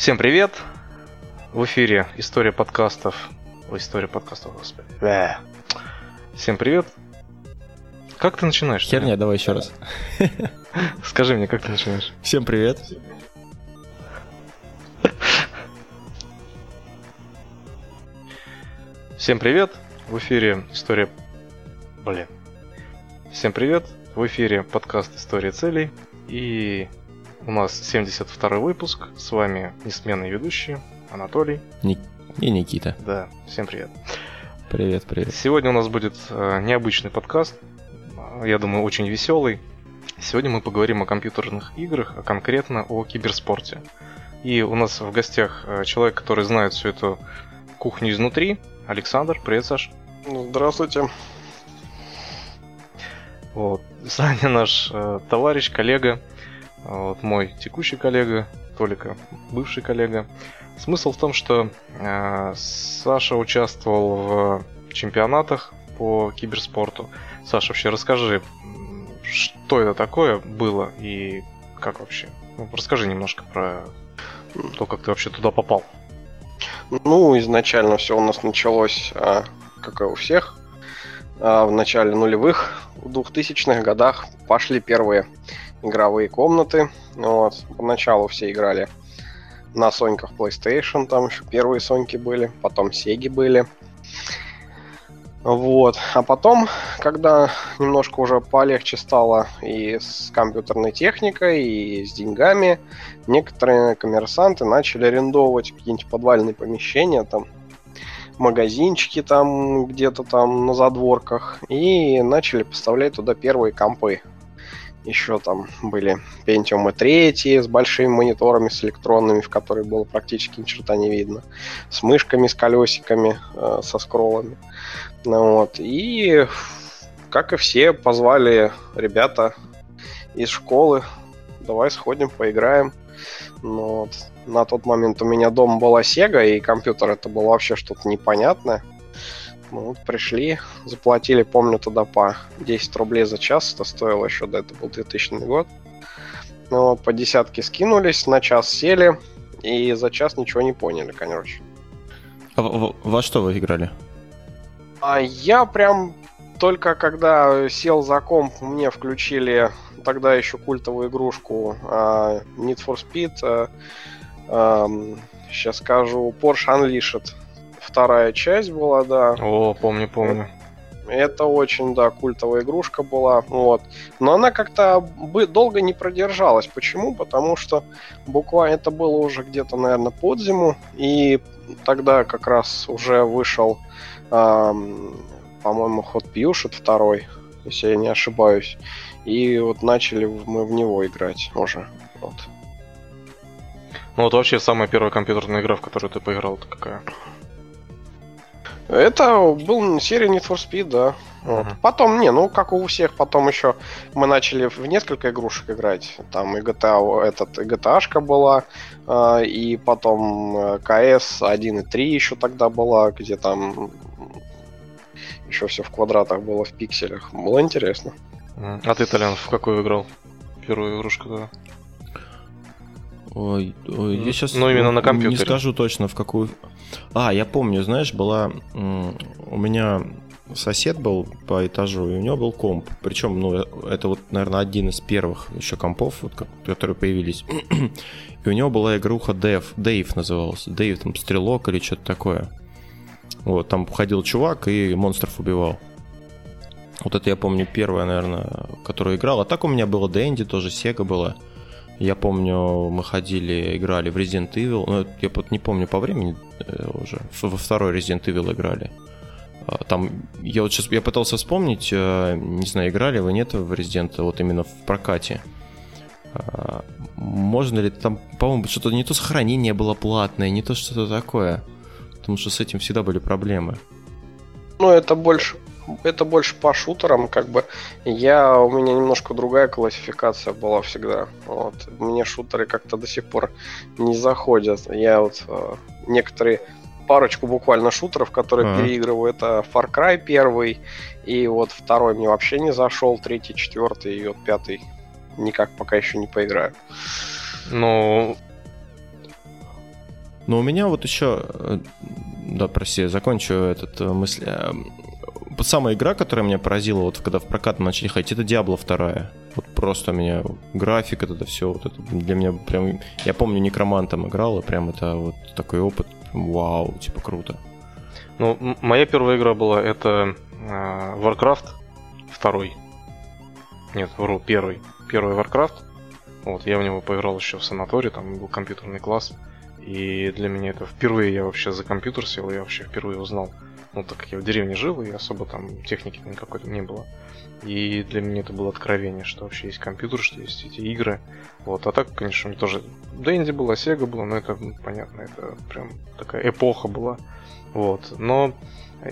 Всем привет! В эфире История подкастов. Ой, История подкастов, господи. Бля. Всем привет! Как ты начинаешь? Херня, давай еще раз. Скажи мне, как ты начинаешь? Всем привет. Всем привет! В эфире История... Блин. Всем привет! В эфире подкаст История целей. И у нас 72 выпуск. С вами несменный ведущий Анатолий. Ник... И Никита. Да, всем привет. Привет, привет. Сегодня у нас будет э, необычный подкаст. Я думаю, очень веселый. Сегодня мы поговорим о компьютерных играх, а конкретно о киберспорте. И у нас в гостях э, человек, который знает всю эту кухню изнутри. Александр, привет, Саш. Здравствуйте. Вот. Саня наш э, товарищ, коллега, вот мой текущий коллега, Толика, бывший коллега. Смысл в том, что э, Саша участвовал в чемпионатах по киберспорту. Саша, вообще расскажи, что это такое было и как вообще? Ну, расскажи немножко про то, как ты вообще туда попал. Ну, изначально все у нас началось, а, как и у всех, а, в начале нулевых, в 2000-х годах пошли первые игровые комнаты. Вот. Поначалу все играли на соньках PlayStation, там еще первые соньки были, потом Сеги были. Вот. А потом, когда немножко уже полегче стало и с компьютерной техникой, и с деньгами, некоторые коммерсанты начали арендовывать какие-нибудь подвальные помещения, там, магазинчики там где-то там на задворках, и начали поставлять туда первые компы. Еще там были Pentium 3 с большими мониторами, с электронными, в которые было практически ни черта не видно. С мышками, с колесиками, э, со скроллами. Ну, вот. И, как и все, позвали ребята из школы. Давай сходим, поиграем. Ну, вот. На тот момент у меня дома была Sega, и компьютер это было вообще что-то непонятное. Мы вот пришли, заплатили, помню, тогда по 10 рублей за час, это стоило еще, да, это был 2000 год. Ну вот, по десятке скинулись, на час сели, и за час ничего не поняли, короче. А во, во что вы играли? А я прям только когда сел за комп, мне включили тогда еще культовую игрушку uh, Need for Speed. Uh, uh, сейчас скажу Porsche Unleashed вторая часть была, да. О, помню, помню. Это очень, да, культовая игрушка была. Вот. Но она как-то долго не продержалась. Почему? Потому что буквально это было уже где-то, наверное, под зиму. И тогда как раз уже вышел, эм, по-моему, ход Пьюшет второй, если я не ошибаюсь. И вот начали мы в него играть уже. Вот. Ну вот вообще самая первая компьютерная игра, в которую ты поиграл, это какая? Это был серия Need for Speed, да. Вот. Uh-huh. Потом, не, ну, как у всех, потом еще мы начали в несколько игрушек играть. Там и GTA, этот, и GTA была, э, и потом КС 1 и 3 еще тогда была, где там еще все в квадратах было, в пикселях. Было интересно. А ты, Толян, в какую играл? Первую игрушку, да? Ой, ой, я сейчас ну, именно на компьютере. не скажу точно в какую. А, я помню, знаешь, была у меня сосед был по этажу, и у него был комп. Причем, ну, это вот, наверное, один из первых еще компов, вот, которые появились. и у него была игруха Dev, Dave называлась. Dave, там, стрелок или что-то такое. Вот, там ходил чувак и монстров убивал. Вот это я помню первое, наверное, которую играл. А так у меня было Дэнди, тоже Sega была. Я помню, мы ходили, играли в Resident Evil. Ну, я не помню по времени э, уже. Во второй Resident Evil играли. А, там, я вот сейчас, я пытался вспомнить, э, не знаю, играли вы, нет, в Resident, вот именно в прокате. А, можно ли там, по-моему, что-то не то сохранение было платное, не то что-то такое. Потому что с этим всегда были проблемы. Ну, это больше это больше по шутерам, как бы. Я, у меня немножко другая классификация была всегда. Вот. Мне шутеры как-то до сих пор не заходят. Я вот э, некоторые парочку буквально шутеров, которые uh-huh. переигрываю. Это Far Cry первый, и вот второй мне вообще не зашел, третий, четвертый, и вот пятый никак пока еще не поиграю. Ну, Но у меня вот еще... Э, да, прости, закончу этот мысль. Самая игра, которая меня поразила, вот когда в прокат начали ходить, это Diablo 2. Вот просто меня график, это все, вот это для меня прям... Я помню, Некромантом играл, и прям это вот такой опыт, вау, типа круто. Ну, моя первая игра была это э, Warcraft второй. Нет, вру, первый. Первый Warcraft. Вот, я в него поиграл еще в санатории, там был компьютерный класс. И для меня это впервые я вообще за компьютер сел, я вообще впервые узнал. Ну, так как я в деревне жил, и особо там техники никакой не было. И для меня это было откровение, что вообще есть компьютер, что есть эти игры. Вот, а так, конечно, мне тоже Дэнди была, Сега была, но это, ну, понятно, это прям такая эпоха была. Вот, но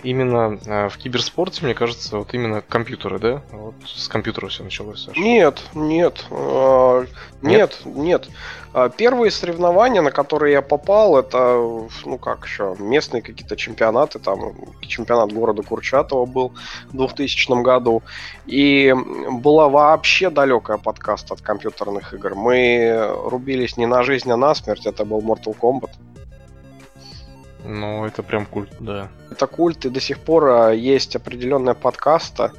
именно а, в киберспорте, мне кажется, вот именно компьютеры, да? Вот с компьютера все началось, Саша. Нет, нет, э, нет, нет, нет. А, первые соревнования, на которые я попал, это, ну как еще, местные какие-то чемпионаты, там чемпионат города Курчатова был в 2000 году, и была вообще далекая подкаст от компьютерных игр. Мы рубились не на жизнь, а на смерть, это был Mortal Kombat. Ну, это прям культ, да. Это культ, и до сих пор а, есть определенная подкаста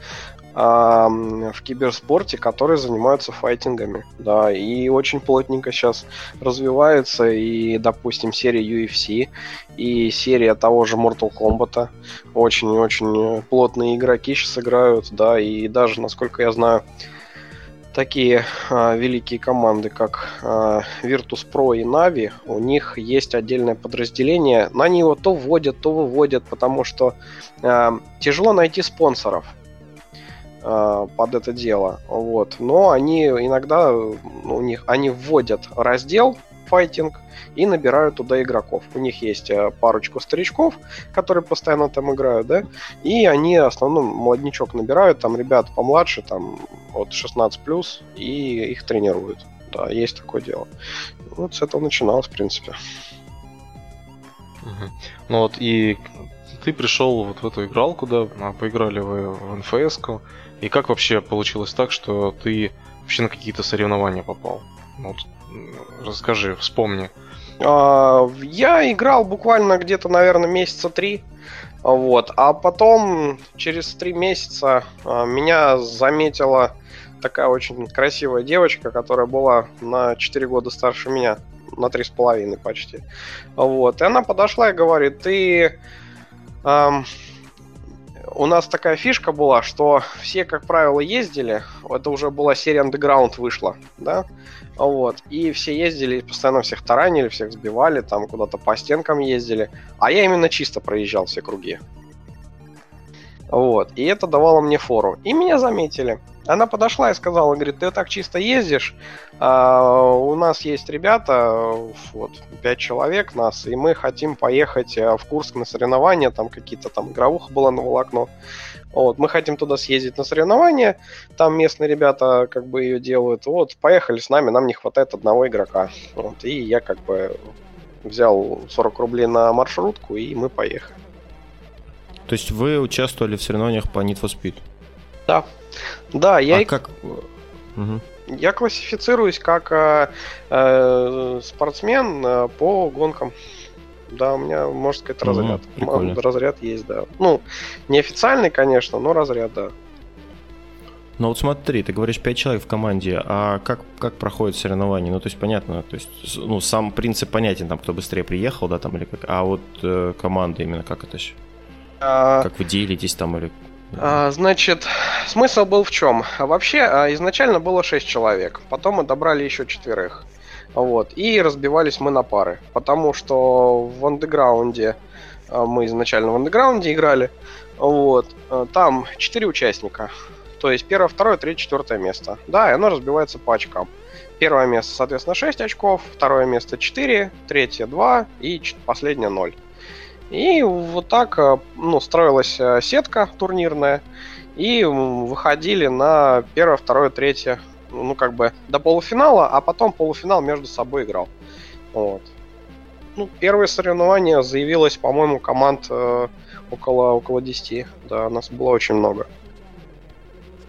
а, в киберспорте, которые занимаются файтингами. Да, и очень плотненько сейчас развивается и, допустим, серия UFC, и серия того же Mortal Kombat. Очень-очень плотные игроки сейчас играют, да, и даже, насколько я знаю, такие а, великие команды, как а, Virtus.pro и Navi, у них есть отдельное подразделение. На него то вводят, то выводят, потому что а, тяжело найти спонсоров а, под это дело. Вот. Но они иногда у них они вводят раздел файтинг и набирают туда игроков. У них есть э, парочку старичков, которые постоянно там играют, да, и они основном молодничок набирают, там ребят помладше, там от 16 плюс, и их тренируют. Да, есть такое дело. Вот с этого начиналось, в принципе. Ну вот и ты пришел вот в эту игралку, да, а, поиграли вы в НФС, и как вообще получилось так, что ты вообще на какие-то соревнования попал? Вот, расскажи, вспомни. А, я играл буквально где-то, наверное, месяца три. Вот. А потом, через три месяца, а, меня заметила такая очень красивая девочка, которая была на 4 года старше меня, на 3,5 почти. Вот. И она подошла и говорит, ты... Эм, у нас такая фишка была, что все, как правило, ездили. Это уже была серия Underground вышла, да? Вот. И все ездили, постоянно всех таранили, всех сбивали, там куда-то по стенкам ездили. А я именно чисто проезжал все круги. Вот. И это давало мне фору. И меня заметили. Она подошла и сказала, говорит, ты так чисто ездишь, а, у нас есть ребята, вот, пять человек нас, и мы хотим поехать э, в Курск на соревнования, там какие-то там игровуха была на волокно. Вот, мы хотим туда съездить на соревнования, там местные ребята как бы ее делают. Вот, поехали с нами, нам не хватает одного игрока. Вот, и я как бы взял 40 рублей на маршрутку, и мы поехали. То есть вы участвовали в соревнованиях по Need for Speed? Да. Да, я... А и... как... Угу. Я классифицируюсь как э, э, спортсмен э, по гонкам. Да, у меня, можно сказать, разряд. Угу, разряд есть, да. Ну, неофициальный, конечно, но разряд, да. Ну вот смотри, ты говоришь 5 человек в команде, а как, как проходит соревнование? Ну, то есть понятно, то есть, ну, сам принцип понятен, там, кто быстрее приехал, да, там, или как, а вот э, команда именно как это еще? А... Как вы делитесь там или а, значит, смысл был в чем? Вообще, а, изначально было 6 человек, потом мы добрали еще четверых. Вот, и разбивались мы на пары, потому что в андеграунде, а, мы изначально в андеграунде играли, вот, там 4 участника, то есть первое, второе, третье, четвертое место. Да, и оно разбивается по очкам. Первое место, соответственно, 6 очков, второе место 4, третье 2 и последнее 0. И вот так э, ну, строилась э, сетка турнирная. И выходили на первое, второе, третье. Ну, как бы до полуфинала, а потом полуфинал между собой играл. Вот. Ну, первое соревнование заявилось, по-моему, команд э, около, около 10. Да, нас было очень много.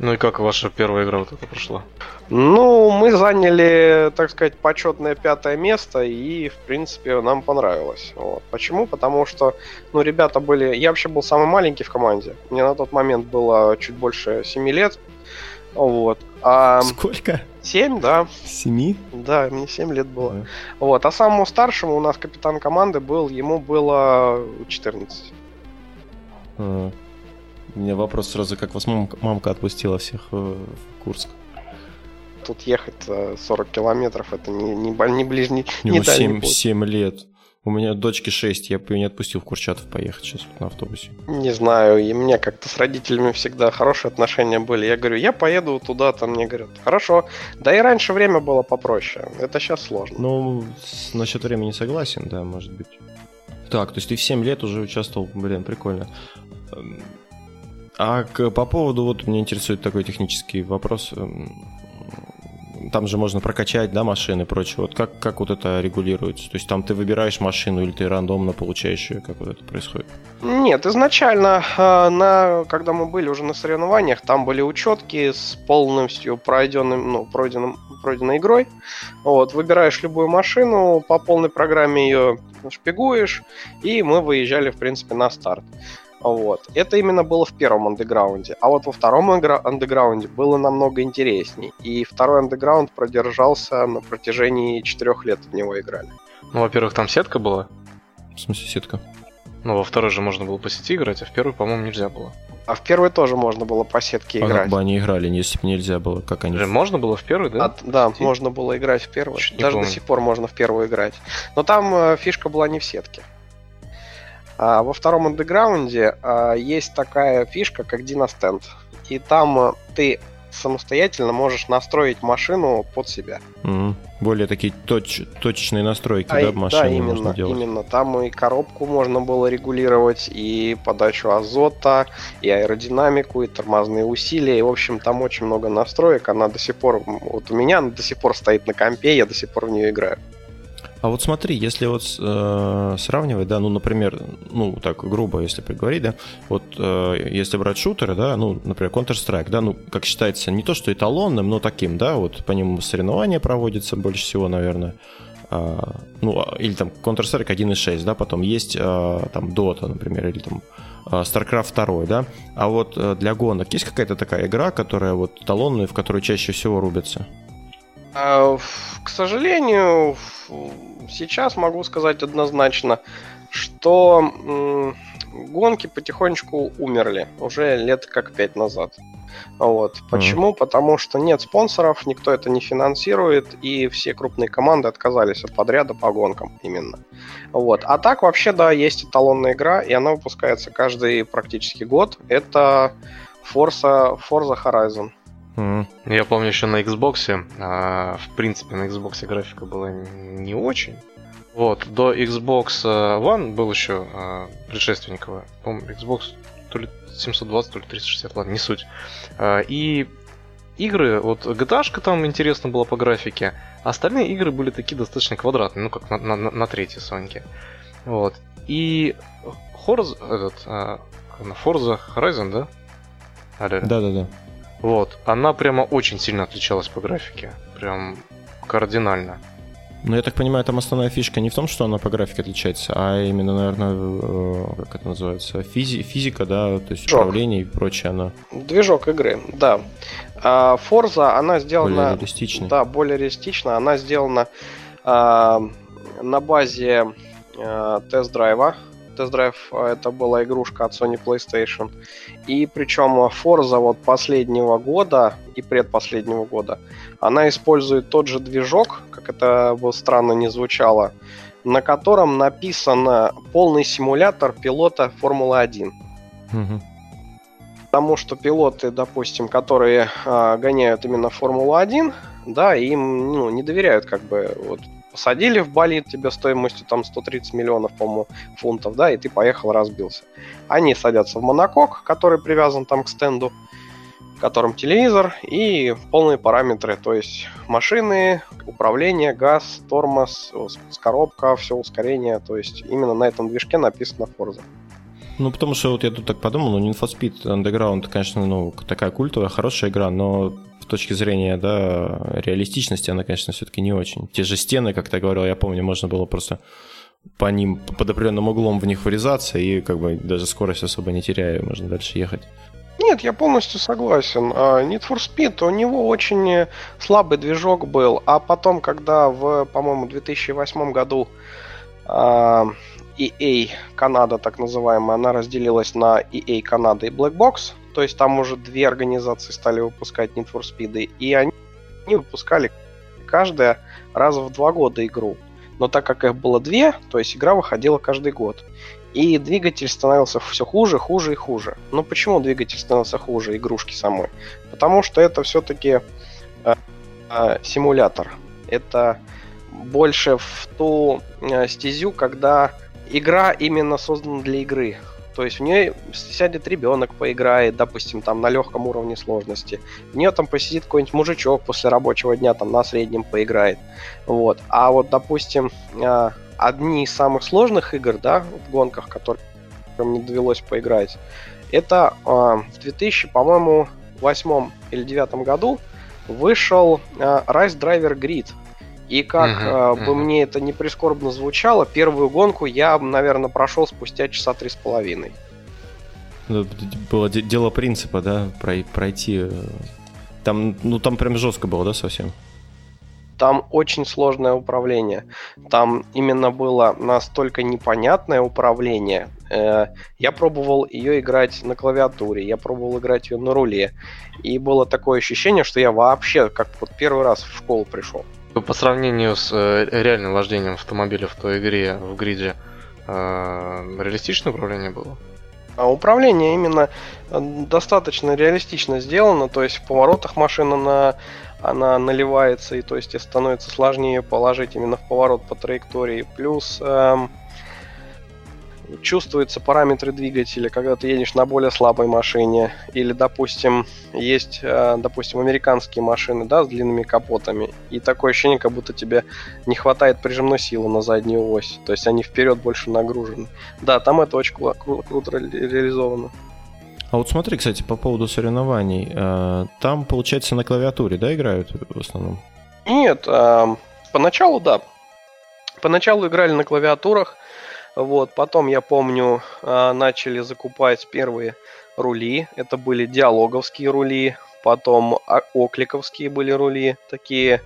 Ну и как ваша первая игра вот эта прошла? Ну, мы заняли, так сказать, почетное пятое место, и, в принципе, нам понравилось. Вот. Почему? Потому что, ну, ребята были... Я вообще был самый маленький в команде. Мне на тот момент было чуть больше 7 лет. Вот. А... Сколько? 7, да. 7? Да, мне 7 лет было. Да. Вот. А самому старшему у нас капитан команды был, ему было 14. А. У меня вопрос сразу, как вас мам, мамка отпустила всех э, в Курск? Тут ехать 40 километров, это не, не, не ближний, не, не ну, 7, 7 лет. У меня дочке 6, я бы ее не отпустил в Курчатов поехать сейчас на автобусе. Не знаю, и мне как-то с родителями всегда хорошие отношения были. Я говорю, я поеду туда, там мне говорят, хорошо. Да и раньше время было попроще, это сейчас сложно. Ну, насчет времени согласен, да, может быть. Так, то есть ты в 7 лет уже участвовал, блин, прикольно. Эм, а к, по поводу, вот меня интересует такой технический вопрос. Там же можно прокачать, да, машины и прочее. Вот как, как вот это регулируется? То есть там ты выбираешь машину или ты рандомно получаешь ее? Как вот это происходит? Нет, изначально, э, на, когда мы были уже на соревнованиях, там были учетки с полностью пройденным, ну, пройденным, пройденной игрой. Вот, выбираешь любую машину, по полной программе ее шпигуешь, и мы выезжали, в принципе, на старт. Вот. Это именно было в первом андеграунде. А вот во втором андеграунде было намного интересней. И второй андеграунд продержался на протяжении четырех лет в него играли. Ну, во-первых, там сетка была. В смысле сетка? Ну, во второй же можно было по сети играть, а в первый, по-моему, нельзя было. А в первый тоже можно было по сетке а играть. как бы они играли, если бы нельзя было, как они... Можно было в первый, да? А, да, можно было играть в первый. Чуть Даже до сих пор можно в первую играть. Но там э, фишка была не в сетке. А во втором андеграунде а, есть такая фишка, как Династенд. И там а, ты самостоятельно можешь настроить машину под себя. Mm-hmm. Более такие точ- точечные настройки, а, да, машины да, именно, можно делать. именно. Там и коробку можно было регулировать, и подачу азота, и аэродинамику, и тормозные усилия. И, в общем, там очень много настроек. Она до сих пор, вот у меня она до сих пор стоит на компе, я до сих пор в нее играю. А вот смотри, если вот э, сравнивать, да, ну, например, ну, так грубо, если приговорить, да, вот э, если брать шутеры, да, ну, например, Counter-Strike, да, ну, как считается, не то что эталонным, но таким, да, вот по нему соревнования проводятся больше всего, наверное, а, ну, а, или там Counter-Strike 1.6, да, потом есть а, там Dota, например, или там а, StarCraft 2, да, а вот э, для гонок есть какая-то такая игра, которая вот эталонная, в которой чаще всего рубятся? А, к сожалению, сейчас могу сказать однозначно, что гонки потихонечку умерли уже лет как пять назад. Вот. Почему? Mm. Потому что нет спонсоров, никто это не финансирует, и все крупные команды отказались от подряда по гонкам именно. Вот. А так вообще, да, есть эталонная игра, и она выпускается каждый практически год. Это Forza, Forza Horizon. Mm. Я помню еще на Xbox, а, в принципе, на Xbox графика была не очень. Вот, до Xbox One был еще а, предшественник его. По-моему, Xbox то ли 720, то ли 360, ладно, не суть. А, и игры, вот GTA там интересно было по графике, а остальные игры были такие достаточно квадратные, ну как на, на, на третьей Соньке. Вот. И Forza, этот, а, Forza Horizon, да? Да-да-да. Вот. Она прямо очень сильно отличалась по графике. Прям кардинально. Ну, я так понимаю, там основная фишка не в том, что она по графике отличается, а именно, наверное, э, как это называется, физи- физика, да, то есть Движок. управление и прочее, она... Движок игры, да. А Forza, она сделана... Более реалистична. Да, более реалистично. Она сделана а, на базе а, тест-драйва, тест-драйв это была игрушка от Sony PlayStation. И причем Forza вот последнего года и предпоследнего года, она использует тот же движок, как это бы странно не звучало, на котором написан полный симулятор пилота Формулы-1. Угу. Потому что пилоты, допустим, которые э, гоняют именно Формулу-1, да, им ну, не доверяют как бы вот посадили в болид тебе стоимостью там 130 миллионов, по-моему, фунтов, да, и ты поехал, разбился. Они садятся в монокок, который привязан там к стенду, в котором телевизор и полные параметры, то есть машины, управление, газ, тормоз, коробка, все ускорение, то есть именно на этом движке написано Forza. Ну, потому что вот я тут так подумал, ну, Need for Speed Underground, конечно, ну, такая культовая, хорошая игра, но с точки зрения, да, реалистичности она, конечно, все-таки не очень. Те же стены, как ты говорил, я помню, можно было просто по ним под определенным углом в них вырезаться и как бы даже скорость особо не теряя, можно дальше ехать. Нет, я полностью согласен. А, Need for Speed, у него очень слабый движок был, а потом, когда в, по-моему, 2008 году а, EA Канада, так называемая, она разделилась на EA Канада и Black Box, то есть там уже две организации стали выпускать Need for Speed, и они выпускали каждая раз в два года игру. Но так как их было две, то есть игра выходила каждый год. И двигатель становился все хуже, хуже и хуже. Но почему двигатель становился хуже игрушки самой? Потому что это все-таки э, э, симулятор. Это больше в ту э, стезю, когда игра именно создана для игры. То есть в ней сядет ребенок, поиграет, допустим, там на легком уровне сложности. В нее там посидит какой-нибудь мужичок после рабочего дня, там на среднем поиграет. Вот. А вот, допустим, а, одни из самых сложных игр, да, в гонках, которые мне довелось поиграть, это а, в 2000, по-моему, восьмом или девятом году вышел а, Rise Driver Grid. И как uh-huh, uh-huh. бы мне это не прискорбно звучало, первую гонку я, наверное, прошел спустя часа три с половиной. Ну, было дело принципа, да, пройти. Э, там, ну там прям жестко было, да, совсем? Там очень сложное управление. Там именно было настолько непонятное управление. Э, я пробовал ее играть на клавиатуре, я пробовал играть ее на руле. И было такое ощущение, что я вообще как вот первый раз в школу пришел. По сравнению с э, реальным вождением автомобиля в той игре, в гриде, э, реалистичное управление было? А управление именно э, достаточно реалистично сделано, то есть в поворотах машина на, она наливается, и то есть становится сложнее положить именно в поворот по траектории. Плюс эм, чувствуются параметры двигателя, когда ты едешь на более слабой машине. Или, допустим, есть, э, допустим, американские машины, да, с длинными капотами. И такое ощущение, как будто тебе не хватает прижимной силы на заднюю ось. То есть они вперед больше нагружены. Да, там это очень кру- кру- круто реализовано. А вот смотри, кстати, по поводу соревнований. Э, там, получается, на клавиатуре, да, играют в основном? Нет, э, поначалу да. Поначалу играли на клавиатурах, вот, потом, я помню, а, начали закупать первые рули. Это были диалоговские рули, потом окликовские были рули, такие,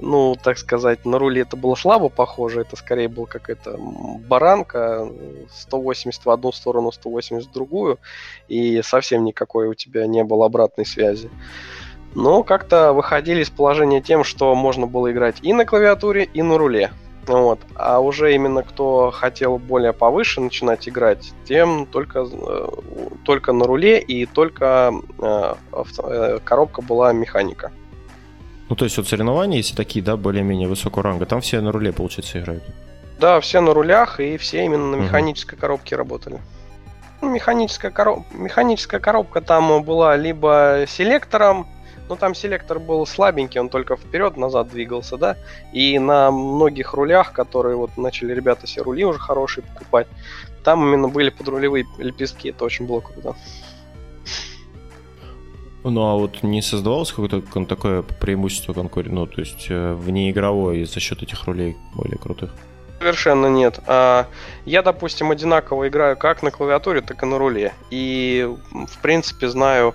ну, так сказать, на рули это было слабо похоже, это скорее был какая-то баранка, 180 в одну сторону, 180 в другую, и совсем никакой у тебя не было обратной связи. Но как-то выходили из положения тем, что можно было играть и на клавиатуре, и на руле. Вот. А уже именно кто хотел более повыше начинать играть, тем только, э, только на руле и только э, э, коробка была механика. Ну, то есть вот соревнования, если такие, да, более-менее высокого ранга, там все на руле, получается, играют? Да, все на рулях, и все именно на механической угу. коробке работали. Ну, механическая, короб... механическая коробка там была либо селектором, но там селектор был слабенький, он только вперед-назад двигался, да, и на многих рулях, которые вот начали ребята себе рули уже хорошие покупать, там именно были подрулевые лепестки, это очень было круто. Ну а вот не создавалось какое-то такое преимущество конкурента, ну то есть э, внеигровое за счет этих рулей более крутых? Совершенно нет. А, я, допустим, одинаково играю как на клавиатуре, так и на руле. И, в принципе, знаю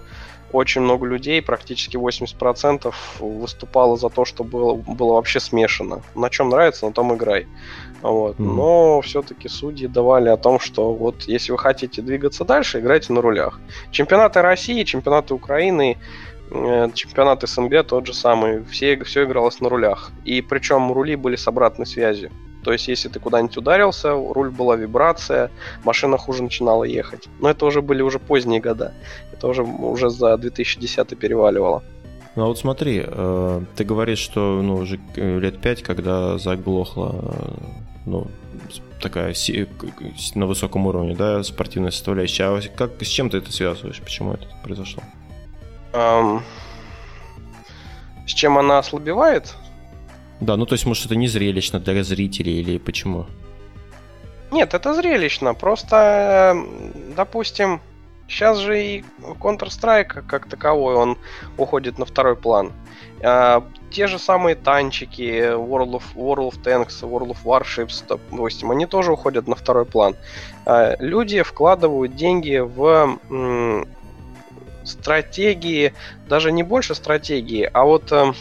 очень много людей, практически 80% выступало за то, что было, было вообще смешано. На чем нравится, на том играй. Вот. Mm. Но все-таки судьи давали о том, что вот если вы хотите двигаться дальше, играйте на рулях. Чемпионаты России, чемпионаты Украины, э, чемпионат СНГ тот же самый. Все, все игралось на рулях. И причем рули были с обратной связью. То есть, если ты куда-нибудь ударился, руль была вибрация, машина хуже начинала ехать. Но это уже были уже поздние года. Это уже, уже за 2010 переваливало. Ну а вот смотри, э, ты говоришь, что ну, уже э, лет пять, когда заглохла э, ну, такая на высоком уровне, да, спортивная составляющая. А как, с чем ты это связываешь? Почему это произошло? Um, с чем она ослабевает? Да, ну то есть, может, это не зрелищно для зрителей или почему? Нет, это зрелищно. Просто, допустим, сейчас же и Counter-Strike как таковой, он уходит на второй план. А, те же самые танчики, World of, World of Tanks, World of Warships, допустим, они тоже уходят на второй план. А, люди вкладывают деньги в м, стратегии, даже не больше стратегии, а вот э,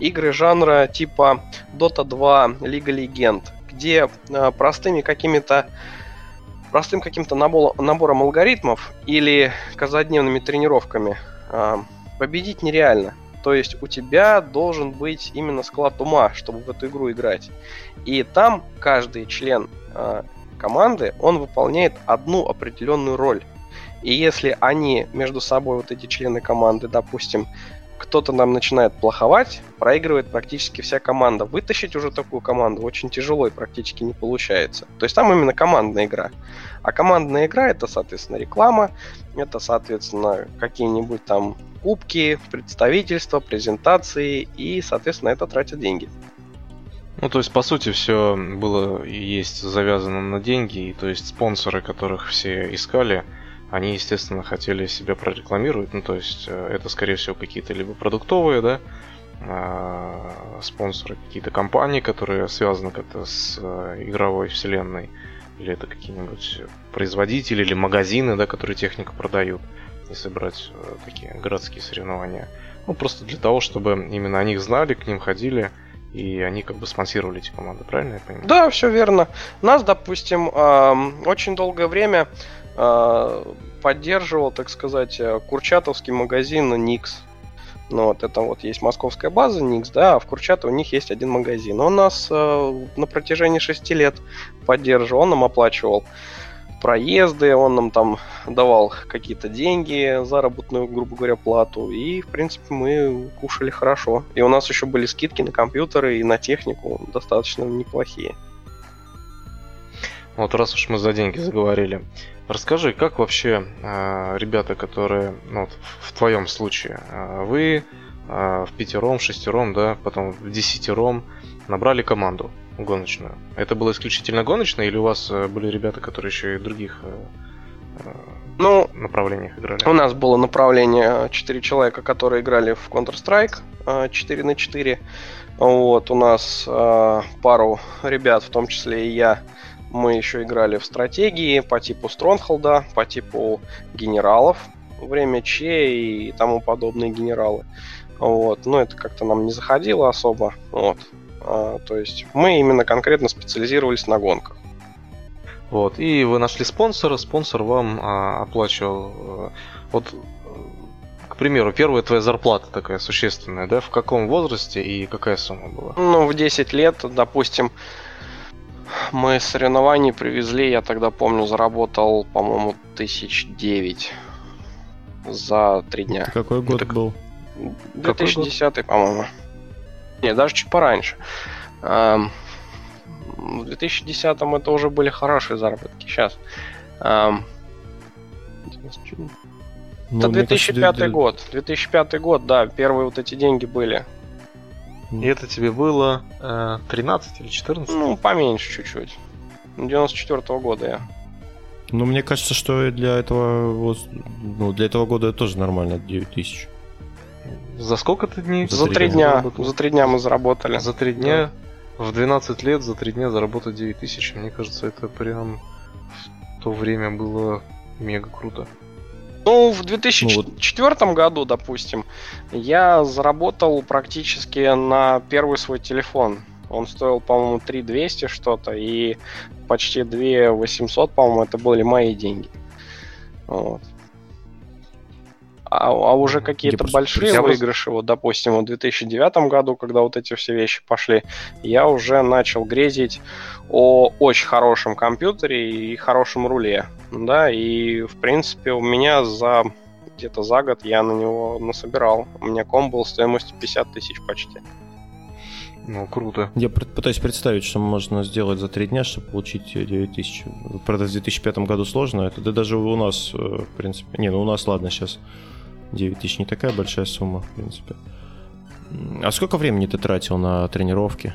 игры жанра типа Dota 2, Лига Легенд, где э, простыми какими-то простым каким-то набором алгоритмов или каждодневными тренировками э, победить нереально. То есть у тебя должен быть именно склад ума, чтобы в эту игру играть. И там каждый член э, команды, он выполняет одну определенную роль. И если они между собой, вот эти члены команды, допустим, кто-то нам начинает плоховать, проигрывает практически вся команда. Вытащить уже такую команду очень тяжело и практически не получается. То есть там именно командная игра. А командная игра это, соответственно, реклама, это, соответственно, какие-нибудь там кубки, представительства, презентации, и, соответственно, это тратят деньги. Ну, то есть, по сути, все было и есть завязано на деньги, и то есть спонсоры, которых все искали, они, естественно, хотели себя прорекламировать. Ну, то есть, э, это, скорее всего, какие-то либо продуктовые, да, а, спонсоры, какие-то компании, которые связаны как-то с э, игровой вселенной, или это какие-нибудь производители или магазины, да, которые технику продают если брать э, такие городские соревнования. Ну, просто для того, чтобы именно о них знали, к ним ходили, и они как бы спонсировали эти команды, правильно я понимаю? Да, все верно. Нас, допустим, очень долгое время поддерживал, так сказать, э, курчатовский магазин Никс. Ну, вот это вот есть московская база Никс, да, а в Курчатово у них есть один магазин. Он нас э, на протяжении шести лет поддерживал, он нам оплачивал проезды, он нам там давал какие-то деньги, заработную, грубо говоря, плату. И, в принципе, мы кушали хорошо. И у нас еще были скидки на компьютеры и на технику достаточно неплохие. Вот раз уж мы за деньги заговорили, расскажи, как вообще э, ребята, которые, ну, вот в твоем случае, э, вы э, в пятером, шестером, да, потом в десятером набрали команду гоночную. Это было исключительно гоночное, или у вас э, были ребята, которые еще и в других э, э, ну, направлениях играли? У нас было направление 4 человека, которые играли в Counter-Strike 4 на 4. Вот, у нас пару ребят, в том числе и я, мы еще играли в стратегии по типу Стронгхолда, по типу генералов, время Че и тому подобные генералы. Вот, но это как-то нам не заходило особо. Вот. А, то есть мы именно конкретно специализировались на гонках. Вот, и вы нашли спонсора, спонсор вам а, оплачивал. А, вот, к примеру, первая твоя зарплата такая существенная, да? В каком возрасте и какая сумма была? Ну, в 10 лет, допустим, мы соревнований привезли, я тогда помню, заработал, по-моему, тысяч девять за три дня. Это какой год Это... был? 2010, по-моему. Не, даже чуть пораньше. В 2010-м это уже были хорошие заработки. Сейчас. Ну, это 2005 кажется, год. 2005 год, да, первые вот эти деньги были. И это тебе было э, 13 или 14? Ну, поменьше чуть-чуть. 94 -го года я. Ну, мне кажется, что для этого, вот, ну, для этого года тоже нормально, 9 тысяч. За сколько ты дней? За, три дня. Заработал? За три дня мы заработали. За три дня? Да. В 12 лет за три дня заработать 9 тысяч. Мне кажется, это прям в то время было мега круто. Ну, в 2004 ну, вот. году, допустим, я заработал практически на первый свой телефон. Он стоил, по-моему, 3200 что-то, и почти 2800, по-моему, это были мои деньги. Вот. А, а уже какие-то большие я выигрыши, вот, допустим, в 2009 году, когда вот эти все вещи пошли, я уже начал грезить о очень хорошем компьютере и хорошем руле, да, и, в принципе, у меня за где-то за год я на него насобирал. У меня ком был стоимостью 50 тысяч почти. Ну, круто. Я пытаюсь представить, что можно сделать за три дня, чтобы получить 9 тысяч. Правда, в 2005 году сложно. Это да даже у нас, э, в принципе... Не, ну у нас, ладно, сейчас 9 тысяч не такая большая сумма, в принципе. А сколько времени ты тратил на тренировки?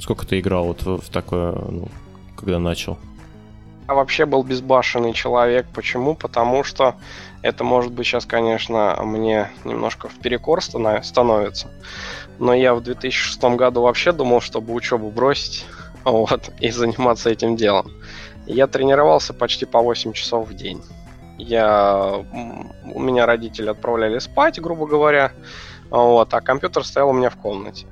Сколько ты играл вот в, такое, ну, когда начал? вообще был безбашенный человек. Почему? Потому что это может быть сейчас, конечно, мне немножко в перекор становится. Но я в 2006 году вообще думал, чтобы учебу бросить вот, и заниматься этим делом. Я тренировался почти по 8 часов в день. Я, у меня родители отправляли спать, грубо говоря, вот, а компьютер стоял у меня в комнате.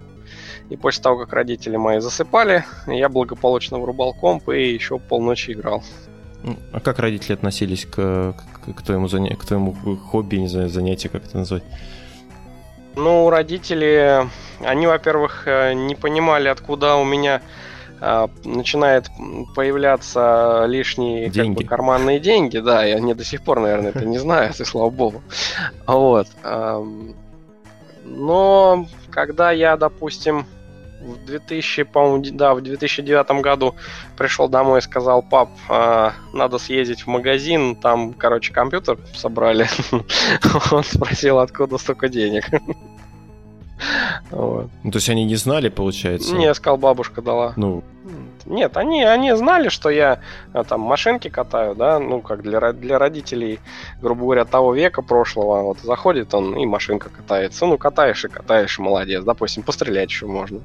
И после того, как родители мои засыпали, я благополучно врубал комп и еще полночи играл. А как родители относились к, к, к, твоему, заня... к твоему хобби, не знаю, занятию, как это назвать? Ну, родители, они, во-первых, э, не понимали, откуда у меня э, начинает появляться лишние деньги. Как бы, карманные деньги, да, и они до сих пор, наверное, это не знают, и слава богу. Вот. Но когда я, допустим, в 2000, по да, в 2009 году пришел домой и сказал, пап, э, надо съездить в магазин, там, короче, компьютер собрали. Он спросил, откуда столько денег. Вот. Ну, то есть они не знали, получается? Не, сказал, бабушка дала. Ну. Нет, они, они знали, что я а, там машинки катаю, да, ну, как для, для родителей, грубо говоря, того века прошлого. Вот заходит он и машинка катается. Ну, катаешь и катаешь, молодец. Допустим, пострелять еще можно.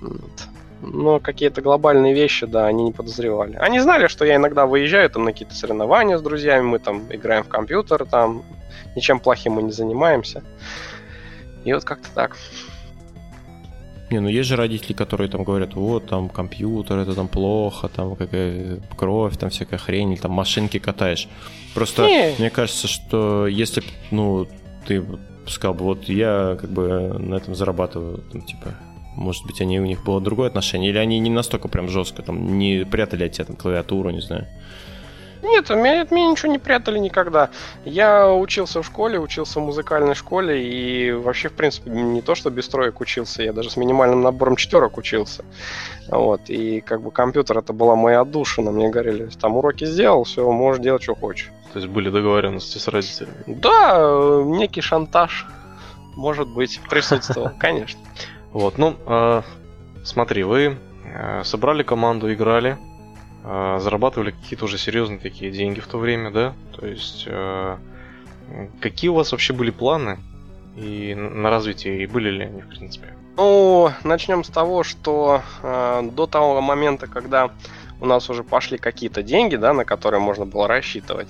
Вот. Но какие-то глобальные вещи, да, они не подозревали. Они знали, что я иногда выезжаю там на какие-то соревнования с друзьями, мы там играем в компьютер, там ничем плохим мы не занимаемся. И вот как-то так. Не, ну есть же родители, которые там говорят, вот там компьютер, это там плохо, там какая кровь, там всякая хрень, или там машинки катаешь. Просто не. мне кажется, что если ну, ты сказал бы, вот я как бы на этом зарабатываю, там, типа, может быть, они у них было другое отношение, или они не настолько прям жестко, там, не прятали от тебя там клавиатуру, не знаю. Нет, меня, от меня ничего не прятали никогда. Я учился в школе, учился в музыкальной школе, и вообще, в принципе, не то, что без троек учился, я даже с минимальным набором четверок учился. Вот, и как бы компьютер это была моя отдушина. Мне говорили, там уроки сделал, все, можешь делать, что хочешь. То есть были договоренности с родителями? Да, некий шантаж, может быть, присутствовал, конечно. Вот, ну, а, смотри, вы э, собрали команду, играли, зарабатывали какие-то уже серьезные такие деньги в то время, да? То есть э, какие у вас вообще были планы и на развитие, и были ли они, в принципе? Ну, начнем с того, что э, до того момента, когда у нас уже пошли какие-то деньги, да, на которые можно было рассчитывать.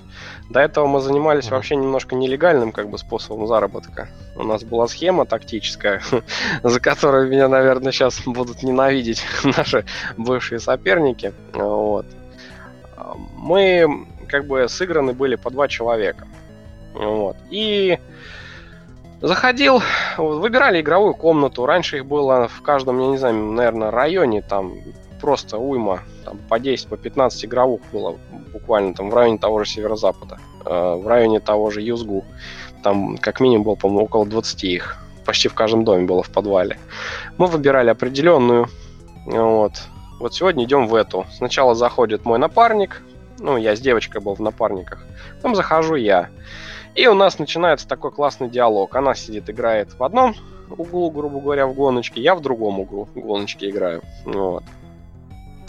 До этого мы занимались mm-hmm. вообще немножко нелегальным как бы способом заработка. У нас была схема тактическая, за которую меня, наверное, сейчас будут ненавидеть наши бывшие соперники. Вот. Мы как бы сыграны были по два человека. Вот. И Заходил, выбирали игровую комнату. Раньше их было в каждом, я не знаю, наверное, районе там просто уйма. Там по 10, по 15 игровых было буквально там в районе того же Северо-Запада. Э, в районе того же Юзгу. Там как минимум было, по-моему, около 20 их. Почти в каждом доме было в подвале. Мы выбирали определенную. Вот. Вот сегодня идем в эту. Сначала заходит мой напарник. Ну, я с девочкой был в напарниках. Потом захожу я. И у нас начинается такой классный диалог. Она сидит, играет в одном углу, грубо говоря, в гоночке, я в другом углу в гоночке играю. Вот.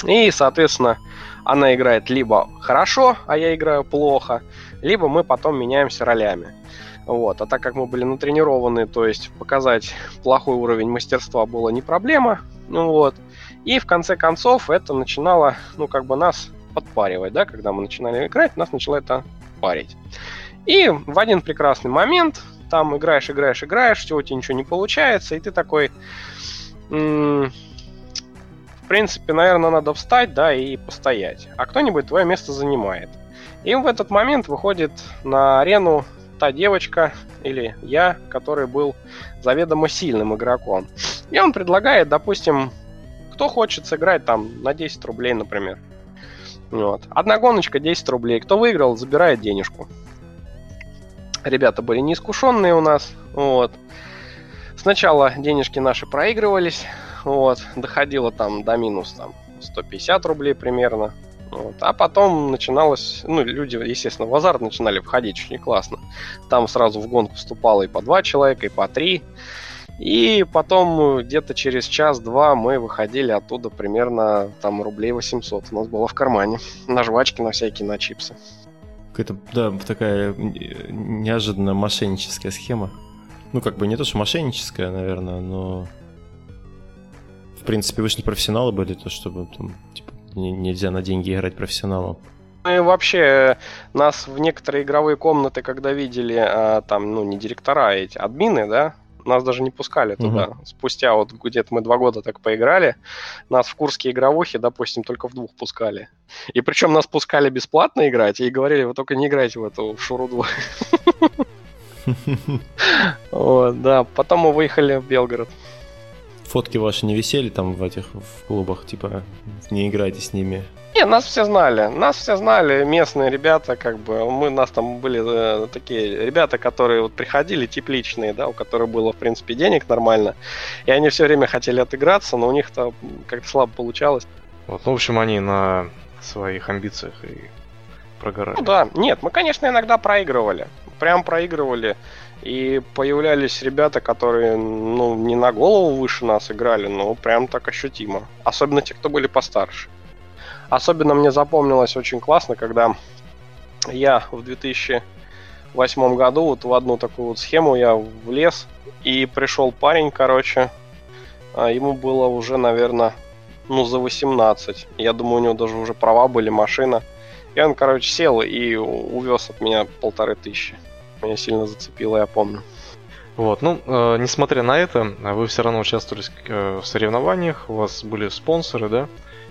И, соответственно, она играет либо хорошо, а я играю плохо, либо мы потом меняемся ролями. Вот. А так как мы были натренированы, то есть показать плохой уровень мастерства было не проблема. Ну вот. И в конце концов это начинало, ну, как бы нас подпаривать, да, когда мы начинали играть, нас начало это парить. И в один прекрасный момент там играешь, играешь, играешь, все у тебя ничего не получается, и ты такой, м- принципе, наверное, надо встать, да, и постоять. А кто-нибудь твое место занимает. И в этот момент выходит на арену та девочка или я, который был заведомо сильным игроком. И он предлагает, допустим, кто хочет сыграть там на 10 рублей, например. Вот. Одна гоночка 10 рублей. Кто выиграл, забирает денежку. Ребята были неискушенные у нас. Вот. Сначала денежки наши проигрывались, вот, доходило там до минус там 150 рублей примерно, вот. А потом начиналось, ну, люди, естественно, в азарт начинали входить очень классно. Там сразу в гонку вступало и по два человека, и по три. И потом где-то через час-два мы выходили оттуда примерно там рублей 800 у нас было в кармане. На жвачки, на всякие, на чипсы. Какая-то, да, такая неожиданная мошенническая схема. Ну, как бы не то, что мошенническая, наверное, но... В принципе, вы же не профессионалы были, то чтобы там, типа, нельзя на деньги играть профессионалом. Ну и вообще, нас в некоторые игровые комнаты, когда видели, а, там, ну, не директора, а эти админы, да, нас даже не пускали туда. Угу. Спустя вот где-то мы два года так поиграли, нас в курские игровухи, допустим, только в двух пускали. И причем нас пускали бесплатно играть и говорили, вы только не играйте в эту в. Вот, да. Потом мы выехали в Белгород. Фотки ваши не висели там в этих в клубах, типа не играйте с ними. Не, нас все знали. Нас все знали, местные ребята, как бы. Мы, у нас там были э, такие ребята, которые вот приходили, тепличные, да, у которых было, в принципе, денег нормально. И они все время хотели отыграться, но у них-то как-то слабо получалось. Вот, ну, в общем, они на своих амбициях и прогорали. Ну да, нет, мы, конечно, иногда проигрывали. Прям проигрывали. И появлялись ребята, которые, ну, не на голову выше нас играли, но прям так ощутимо. Особенно те, кто были постарше. Особенно мне запомнилось очень классно, когда я в 2008 году вот в одну такую вот схему я влез, и пришел парень, короче, а ему было уже, наверное, ну, за 18. Я думаю, у него даже уже права были, машина. И он, короче, сел и увез от меня полторы тысячи. Меня сильно зацепило, я помню. Вот, ну, э, несмотря на это, вы все равно участвовали э, в соревнованиях, у вас были спонсоры, да,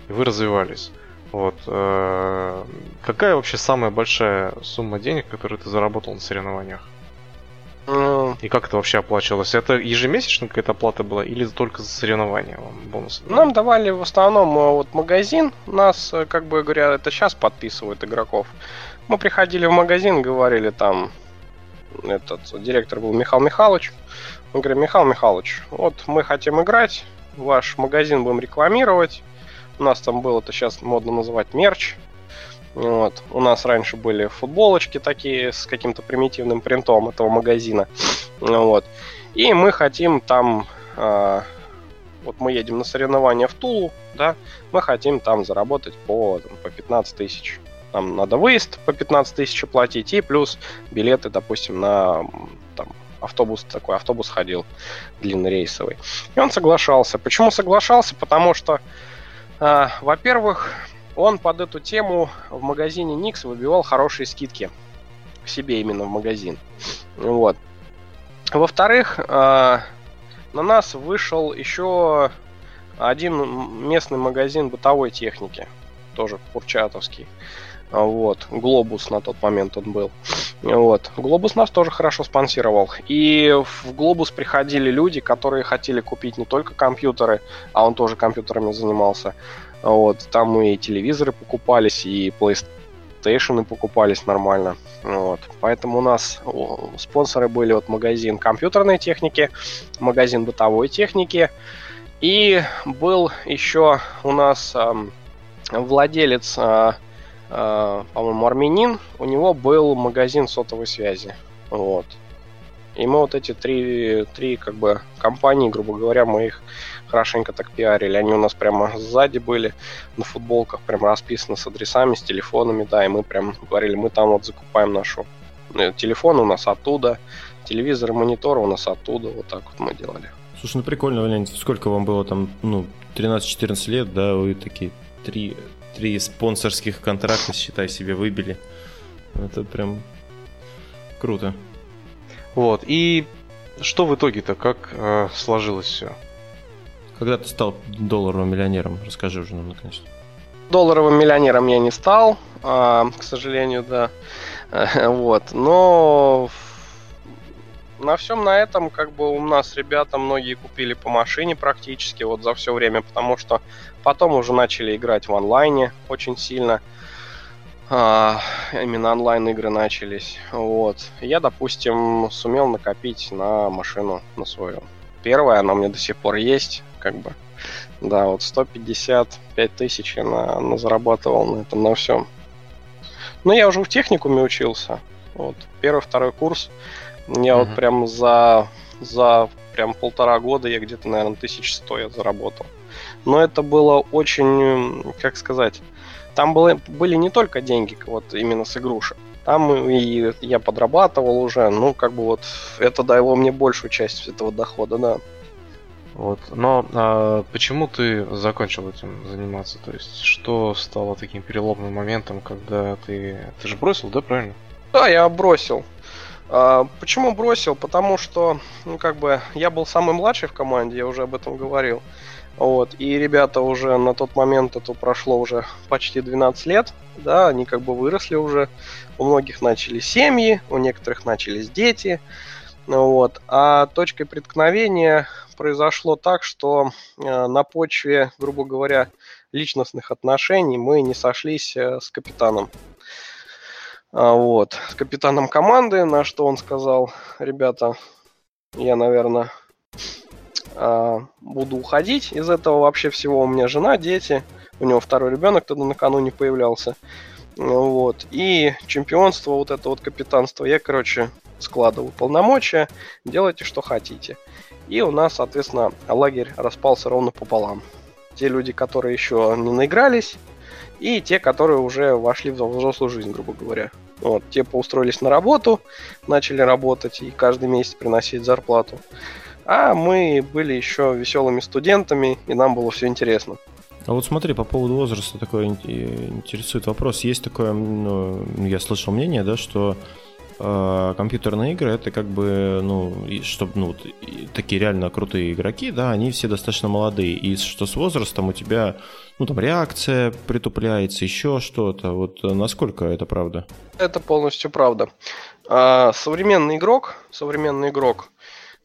и вы развивались. Вот. Э, какая вообще самая большая сумма денег, которую ты заработал на соревнованиях? Mm. И как это вообще оплачивалось? Это ежемесячно какая-то оплата была или только за соревнования вам бонусы? Нам давали в основном э, вот магазин. Нас, э, как бы говоря, это сейчас подписывают игроков. Мы приходили в магазин, говорили там, этот директор был Михаил Михайлович. Мы говорим, Михаил Михайлович, вот мы хотим играть, ваш магазин будем рекламировать у нас там было, это сейчас модно называть мерч. Вот. У нас раньше были футболочки такие с каким-то примитивным принтом этого магазина. Вот. И мы хотим там... Э, вот мы едем на соревнования в Тулу, да, мы хотим там заработать по, там, по 15 тысяч. Нам надо выезд по 15 тысяч платить и плюс билеты, допустим, на там, автобус такой, автобус ходил длиннорейсовый. И он соглашался. Почему соглашался? Потому что а, во-первых, он под эту тему в магазине Никс выбивал хорошие скидки к себе именно в магазин. Вот. Во-вторых, а, на нас вышел еще один местный магазин бытовой техники, тоже курчатовский. Вот, Глобус на тот момент он был. Вот, Глобус нас тоже хорошо спонсировал. И в Глобус приходили люди, которые хотели купить не только компьютеры, а он тоже компьютерами занимался. Вот, там и телевизоры покупались, и PlayStation покупались нормально. Вот. Поэтому у нас спонсоры были вот магазин компьютерной техники, магазин бытовой техники. И был еще у нас э, владелец э, Э, по-моему, армянин, у него был магазин сотовой связи. Вот. И мы вот эти три, три как бы компании, грубо говоря, мы их хорошенько так пиарили. Они у нас прямо сзади были на футболках, прям расписаны с адресами, с телефонами, да, и мы прям говорили, мы там вот закупаем нашу. Э, телефон у нас оттуда, телевизор монитор у нас оттуда, вот так вот мы делали. Слушай, ну прикольно, Валентин, сколько вам было там, ну, 13-14 лет, да, вы такие три три спонсорских контракта, считай, себе выбили. Это прям круто. Вот, и что в итоге-то, как э, сложилось все? Когда ты стал долларовым миллионером? Расскажи уже нам наконец-то. Долларовым миллионером я не стал, э, к сожалению, да. вот, но на всем на этом, как бы у нас ребята многие купили по машине практически вот за все время, потому что потом уже начали играть в онлайне очень сильно. А, именно онлайн игры начались. Вот. Я, допустим, сумел накопить на машину на свою. Первая, она у меня до сих пор есть, как бы. Да, вот 155 тысяч я на, на зарабатывал на этом, на всем. Но я уже в техникуме учился. Вот. Первый, второй курс я mm-hmm. вот прям за, за прям полтора года я где-то, наверное, 1100 я заработал. Но это было очень, как сказать, там было, были не только деньги вот именно с игрушек. Там и я подрабатывал уже, ну, как бы вот это дало мне большую часть этого дохода, да. Вот. Но а, почему ты закончил этим заниматься? То есть, что стало таким переломным моментом, когда ты. Ты же бросил, да, правильно? Да, я бросил. А, почему бросил? Потому что, ну, как бы, я был самый младший в команде, я уже об этом говорил. Вот, и ребята уже на тот момент, это прошло уже почти 12 лет, да, они как бы выросли уже, у многих начались семьи, у некоторых начались дети, вот, а точкой преткновения произошло так, что э, на почве, грубо говоря, личностных отношений мы не сошлись э, с капитаном. А, вот, с капитаном команды, на что он сказал, ребята, я, наверное, буду уходить из этого вообще всего. У меня жена, дети, у него второй ребенок тогда накануне появлялся. Вот. И чемпионство, вот это вот капитанство, я, короче, складываю полномочия, делайте, что хотите. И у нас, соответственно, лагерь распался ровно пополам. Те люди, которые еще не наигрались, и те, которые уже вошли в взрослую жизнь, грубо говоря. Вот, те поустроились на работу, начали работать и каждый месяц приносить зарплату. А мы были еще веселыми студентами, и нам было все интересно. А вот смотри, по поводу возраста такой интересует вопрос. Есть такое, ну, я слышал мнение, да, что э, компьютерные игры это как бы, ну, чтобы, ну, такие реально крутые игроки, да, они все достаточно молодые. И что с возрастом у тебя, ну, там реакция притупляется, еще что-то. Вот насколько это правда? Это полностью правда. А, современный игрок, современный игрок, Э,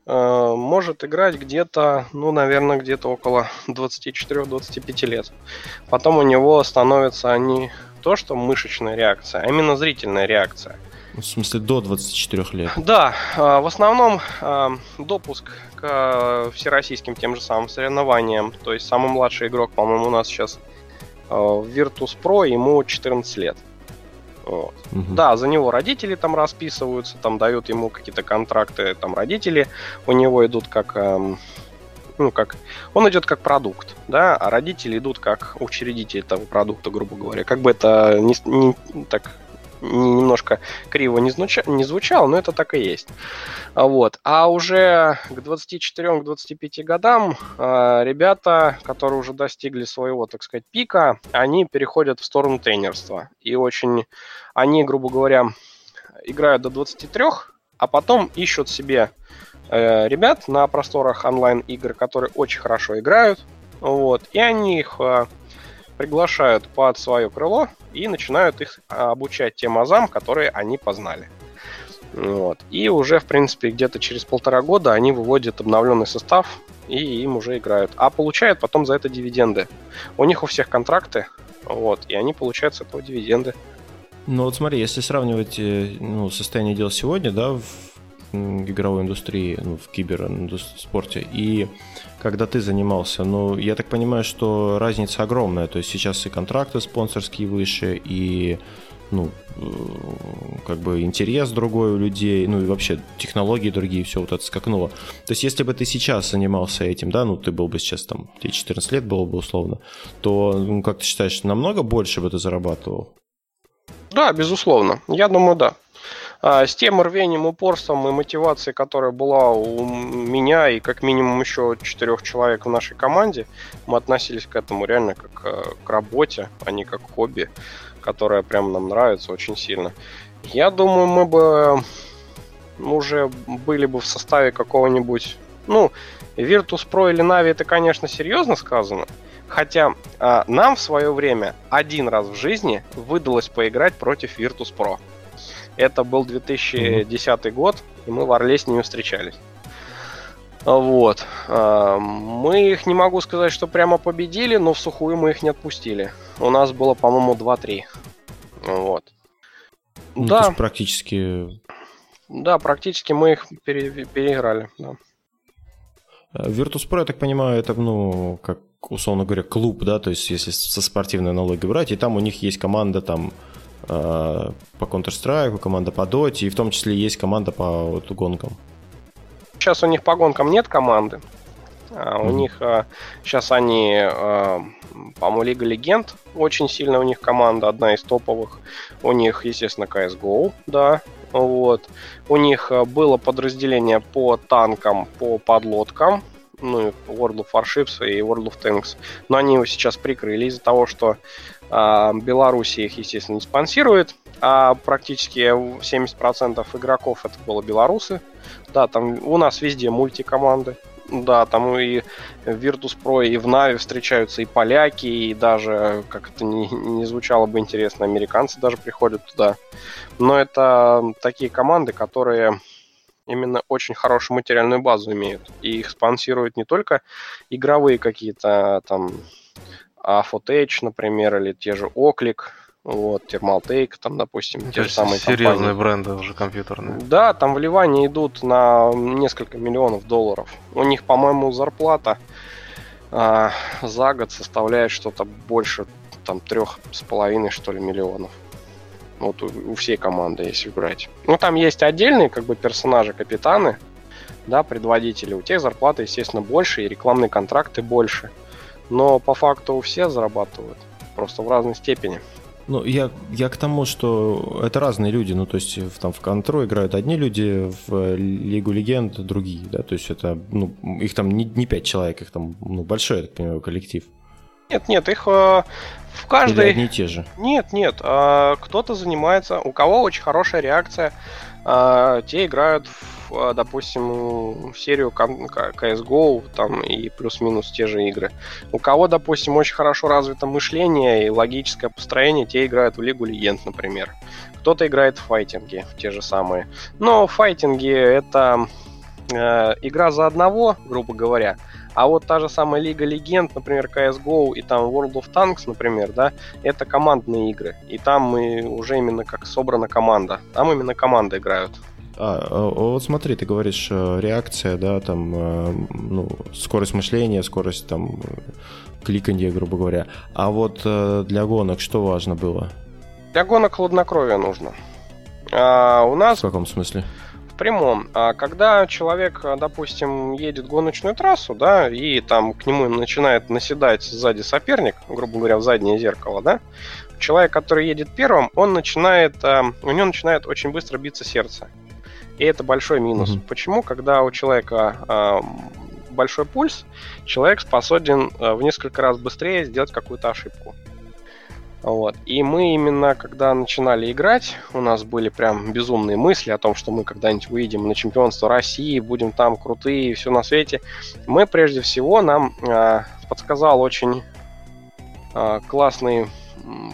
может играть где-то, ну, наверное, где-то около 24-25 лет. Потом у него становится не то, что мышечная реакция, а именно зрительная реакция. В смысле, до 24 лет? Да, э, в основном э, допуск к всероссийским тем же самым соревнованиям. То есть самый младший игрок, по-моему, у нас сейчас в Virtus Pro, ему 14 лет. Вот. Угу. Да, за него родители там расписываются, там дают ему какие-то контракты, там родители у него идут как, эм, ну как, он идет как продукт, да, а родители идут как учредители этого продукта, грубо говоря. Как бы это не, не так немножко криво не, звуча, не звучало, но это так и есть. Вот. А уже к 24-25 годам э, ребята, которые уже достигли своего, так сказать, пика, они переходят в сторону тренерства. И очень, они, грубо говоря, играют до 23, а потом ищут себе э, ребят на просторах онлайн-игр, которые очень хорошо играют, вот, и они их э, приглашают под свое крыло и начинают их а, обучать тем азам, которые они познали. Вот. И уже, в принципе, где-то через полтора года они выводят обновленный состав и им уже играют. А получают потом за это дивиденды. У них у всех контракты, вот, и они получают с этого дивиденды. Ну вот смотри, если сравнивать э, ну, состояние дел сегодня, да, в игровой индустрии, ну, в киберспорте, и когда ты занимался, ну, я так понимаю, что разница огромная, то есть сейчас и контракты спонсорские выше, и ну, э, как бы интерес другой у людей, ну и вообще технологии другие, все вот это. То есть если бы ты сейчас занимался этим, да, ну ты был бы сейчас там, тебе 14 лет было бы условно, то, ну, как ты считаешь, намного больше бы ты зарабатывал? Да, безусловно. Я думаю, да. А, с тем рвением, упорством и мотивацией, которая была у меня и как минимум еще четырех человек в нашей команде, мы относились к этому реально как э, к работе, а не как к хобби, которое прям нам нравится очень сильно. Я думаю, мы бы уже были бы в составе какого-нибудь, ну, Virtus Pro или Navi это, конечно, серьезно сказано, Хотя а, нам в свое время один раз в жизни выдалось поиграть против Virtus Pro. Это был 2010 mm-hmm. год, и мы в Орле с ними встречались. Вот. А, мы их не могу сказать, что прямо победили, но в сухую мы их не отпустили. У нас было, по-моему, 2-3. Вот. Ну, да. практически... Да, практически мы их пере- переиграли, да. Э, Virtus.pro, я так понимаю, это, ну, как, условно говоря, клуб, да, то есть если со спортивной аналогией брать, и там у них есть команда там по Counter-Strike, команда по Dota, и в том числе есть команда по вот, гонкам. сейчас у них по гонкам нет команды. А, у mm-hmm. них а, сейчас они, а, по-моему, Лига Легенд очень сильно у них команда, одна из топовых. У них, естественно, CSGO, да, вот. У них было подразделение по танкам, по подлодкам, ну, World of Warships и World of Tanks, но они его сейчас прикрыли из-за того, что э, Беларусь их, естественно, не спонсирует, а практически 70% игроков это было белорусы. Да, там у нас везде мультикоманды. Да, там и в Virtus.pro, и в Нави встречаются и поляки, и даже, как это не, не звучало бы интересно, американцы даже приходят туда. Но это такие команды, которые именно очень хорошую материальную базу имеют. И их спонсируют не только игровые какие-то там Footage, например, или те же Оклик, вот, Thermaltake, там, допустим, ну, те же самые серьезные компании. бренды уже компьютерные. Да, там вливания идут на несколько миллионов долларов. У них, по-моему, зарплата а, за год составляет что-то больше там трех с половиной, что ли, миллионов. Вот у, у всей команды, если брать. Ну, там есть отдельные, как бы, персонажи, капитаны, да, предводители. У тех зарплаты, естественно, больше, и рекламные контракты больше. Но по факту все зарабатывают, просто в разной степени. Ну, я, я к тому, что это разные люди. Ну, то есть в, там в Контро играют одни люди, в Лигу Легенд другие, да. То есть это, ну, их там не, не пять человек, их там, ну, большой, я так понимаю, коллектив. Нет, нет, их э, в каждой... Или одни и те же? Нет, нет, э, кто-то занимается, у кого очень хорошая реакция, э, те играют, в, допустим, в серию CSGO там, и плюс-минус те же игры. У кого, допустим, очень хорошо развито мышление и логическое построение, те играют в Лигу Легенд, например. Кто-то играет в файтинги, те же самые. Но файтинги это э, игра за одного, грубо говоря, а вот та же самая Лига Легенд, например, CSGO и там World of Tanks, например, да, это командные игры. И там мы уже именно как собрана команда. Там именно команды играют. А, а вот смотри, ты говоришь, э, реакция, да, там, э, ну, скорость мышления, скорость там кликанья, грубо говоря. А вот э, для гонок что важно было? Для гонок хладнокровие нужно. А у нас... В каком смысле? прямом. А когда человек, допустим, едет гоночную трассу, да, и там к нему начинает наседать сзади соперник, грубо говоря, в заднее зеркало, да, человек, который едет первым, он начинает, а, у него начинает очень быстро биться сердце. И это большой минус. Mm-hmm. Почему? Когда у человека э, большой пульс, человек способен э, в несколько раз быстрее сделать какую-то ошибку. Вот. И мы именно, когда начинали играть, у нас были прям безумные мысли о том, что мы когда-нибудь выйдем на чемпионство России, будем там крутые и все на свете. Мы прежде всего нам э, подсказал очень э, классный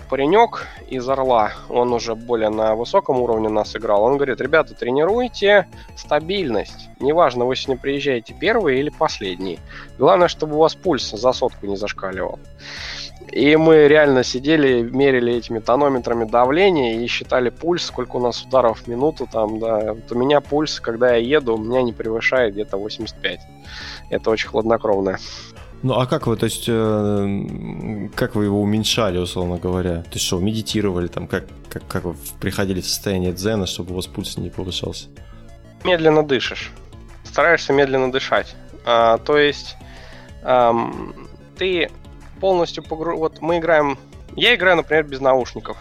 паренек из Орла, он уже более на высоком уровне нас играл, он говорит, ребята, тренируйте стабильность. Неважно, вы сегодня приезжаете первый или последний. Главное, чтобы у вас пульс за сотку не зашкаливал. И мы реально сидели, мерили этими тонометрами давление и считали пульс, сколько у нас ударов в минуту там, да. Вот у меня пульс, когда я еду, у меня не превышает где-то 85. Это очень хладнокровно. Ну а как вы, то есть, э, как вы его уменьшали, условно говоря? То есть что, медитировали там, как, как, как вы приходили в состояние дзена, чтобы у вас пульс не повышался? Медленно дышишь. Стараешься медленно дышать. А, то есть эм, ты полностью погру... Вот мы играем... Я играю, например, без наушников.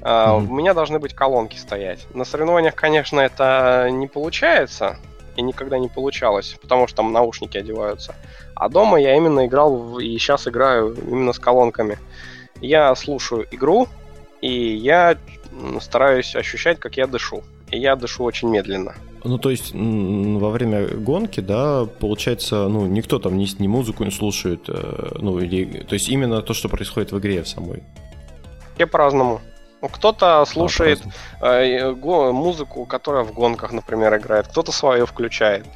Uh, mm-hmm. У меня должны быть колонки стоять. На соревнованиях, конечно, это не получается и никогда не получалось, потому что там наушники одеваются. А дома я именно играл в... и сейчас играю именно с колонками. Я слушаю игру, и я стараюсь ощущать, как я дышу. И я дышу очень медленно. Ну, то есть во время гонки, да, получается, ну, никто там ни, ни музыку не слушает, э, ну, или... То есть именно то, что происходит в игре самой. Все по-разному. Кто-то слушает а, э, музыку, которая в гонках, например, играет, кто-то свою включает.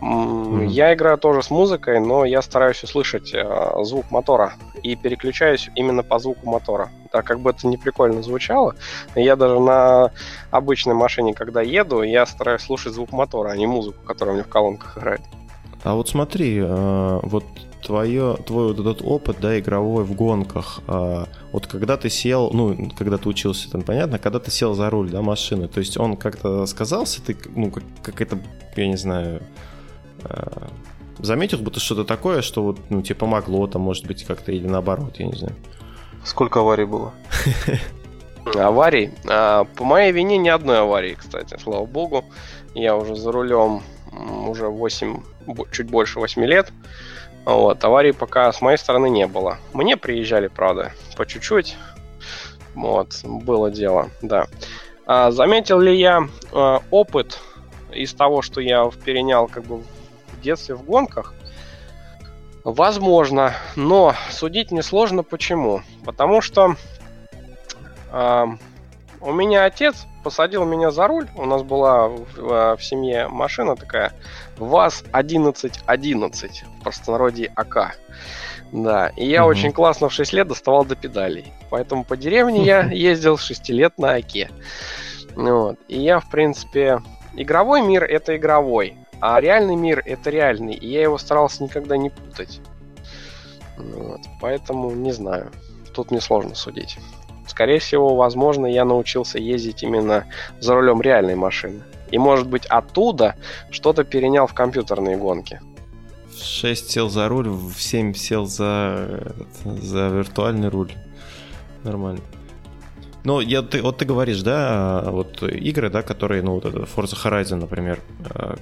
Mm-hmm. Я играю тоже с музыкой, но я стараюсь услышать э, звук мотора и переключаюсь именно по звуку мотора. Так как бы это не прикольно звучало, я даже на обычной машине, когда еду, я стараюсь слушать звук мотора, а не музыку, которая у меня в колонках играет. А вот смотри, э, вот твое, твой вот этот опыт, да, игровой в гонках, а, вот когда ты сел, ну, когда ты учился, там понятно, когда ты сел за руль, да, машины, то есть он как-то сказался, ты, ну, как, как это, я не знаю, а, заметил бы ты что-то такое, что вот, ну, тебе помогло там, может быть, как-то, или наоборот, я не знаю. Сколько аварий было? Аварий? А, по моей вине ни одной аварии, кстати, слава богу. Я уже за рулем уже 8, чуть больше 8 лет. Вот, аварий пока с моей стороны не было. Мне приезжали, правда, по чуть-чуть. Вот, было дело, да. А, заметил ли я а, опыт из того, что я перенял как бы в детстве в гонках? Возможно, но судить несложно. Почему? Потому что у меня отец посадил меня за руль. У нас была в, в, в семье машина такая ВАЗ-1111, в простонародье АК. Да, и я угу. очень классно в 6 лет доставал до педалей. Поэтому по деревне я ездил 6 лет на АКе. Вот. И я, в принципе, игровой мир это игровой. А реальный мир это реальный, и я его старался никогда не путать. Вот, поэтому не знаю. Тут мне сложно судить. Скорее всего, возможно, я научился ездить именно за рулем реальной машины. И может быть оттуда что-то перенял в компьютерные гонки. В 6 сел за руль, в 7 сел за, за виртуальный руль. Нормально. Ну, я, ты, вот ты говоришь, да, вот игры, да, которые, ну, вот это Forza Horizon, например, э,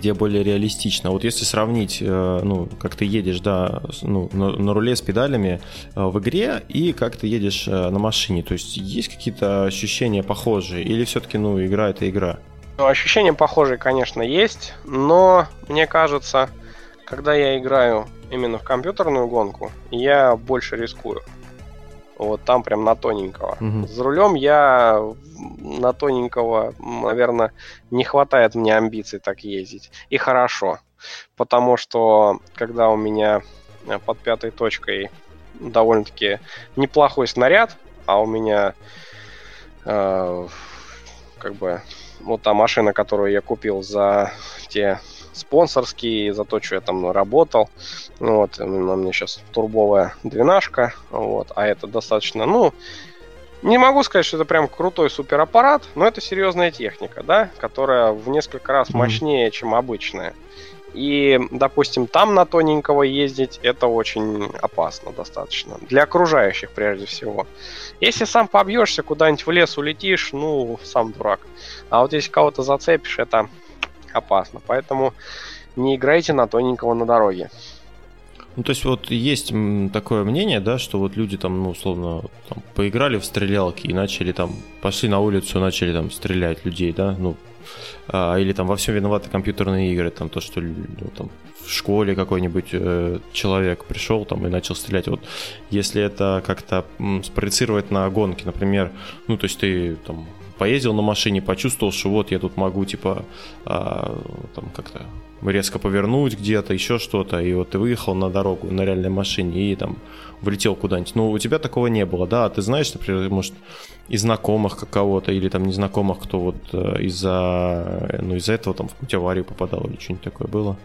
где более реалистично. Вот если сравнить, э, ну, как ты едешь, да, ну, на, на руле с педалями э, в игре и как ты едешь на машине, то есть есть какие-то ощущения похожие или все-таки, ну, игра это игра? Ну, ощущения похожие, конечно, есть, но мне кажется, когда я играю именно в компьютерную гонку, я больше рискую. Вот там прям на тоненького. Угу. За рулем я на тоненького, наверное, не хватает мне амбиций так ездить. И хорошо. Потому что когда у меня э, под пятой точкой довольно-таки неплохой снаряд, а у меня э, как бы вот та машина, которую я купил за те спонсорский, за то, что я там работал. Вот, у меня сейчас турбовая двенашка, вот, а это достаточно, ну, не могу сказать, что это прям крутой супераппарат, но это серьезная техника, да, которая в несколько раз мощнее, чем обычная. И, допустим, там на тоненького ездить это очень опасно достаточно. Для окружающих прежде всего. Если сам побьешься, куда-нибудь в лес улетишь, ну, сам дурак. А вот если кого-то зацепишь, это опасно. Поэтому не играйте на тоненького на дороге. Ну, то есть вот есть такое мнение, да, что вот люди там, ну, условно, там, поиграли в стрелялки и начали там, пошли на улицу, начали там стрелять людей, да, ну, а, или там во всем виноваты компьютерные игры, там то, что ну, там, в школе какой-нибудь э, человек пришел там и начал стрелять. Вот если это как-то спроецировать на гонки, например, ну, то есть ты там поездил на машине, почувствовал, что вот я тут могу, типа, а, там как-то резко повернуть где-то, еще что-то, и вот ты выехал на дорогу на реальной машине и там влетел куда-нибудь. Ну, у тебя такого не было, да? А ты знаешь, например, может, из знакомых кого-то или там незнакомых, кто вот э, из-за ну, из-за этого там в какую-то аварию попадал или что-нибудь такое было?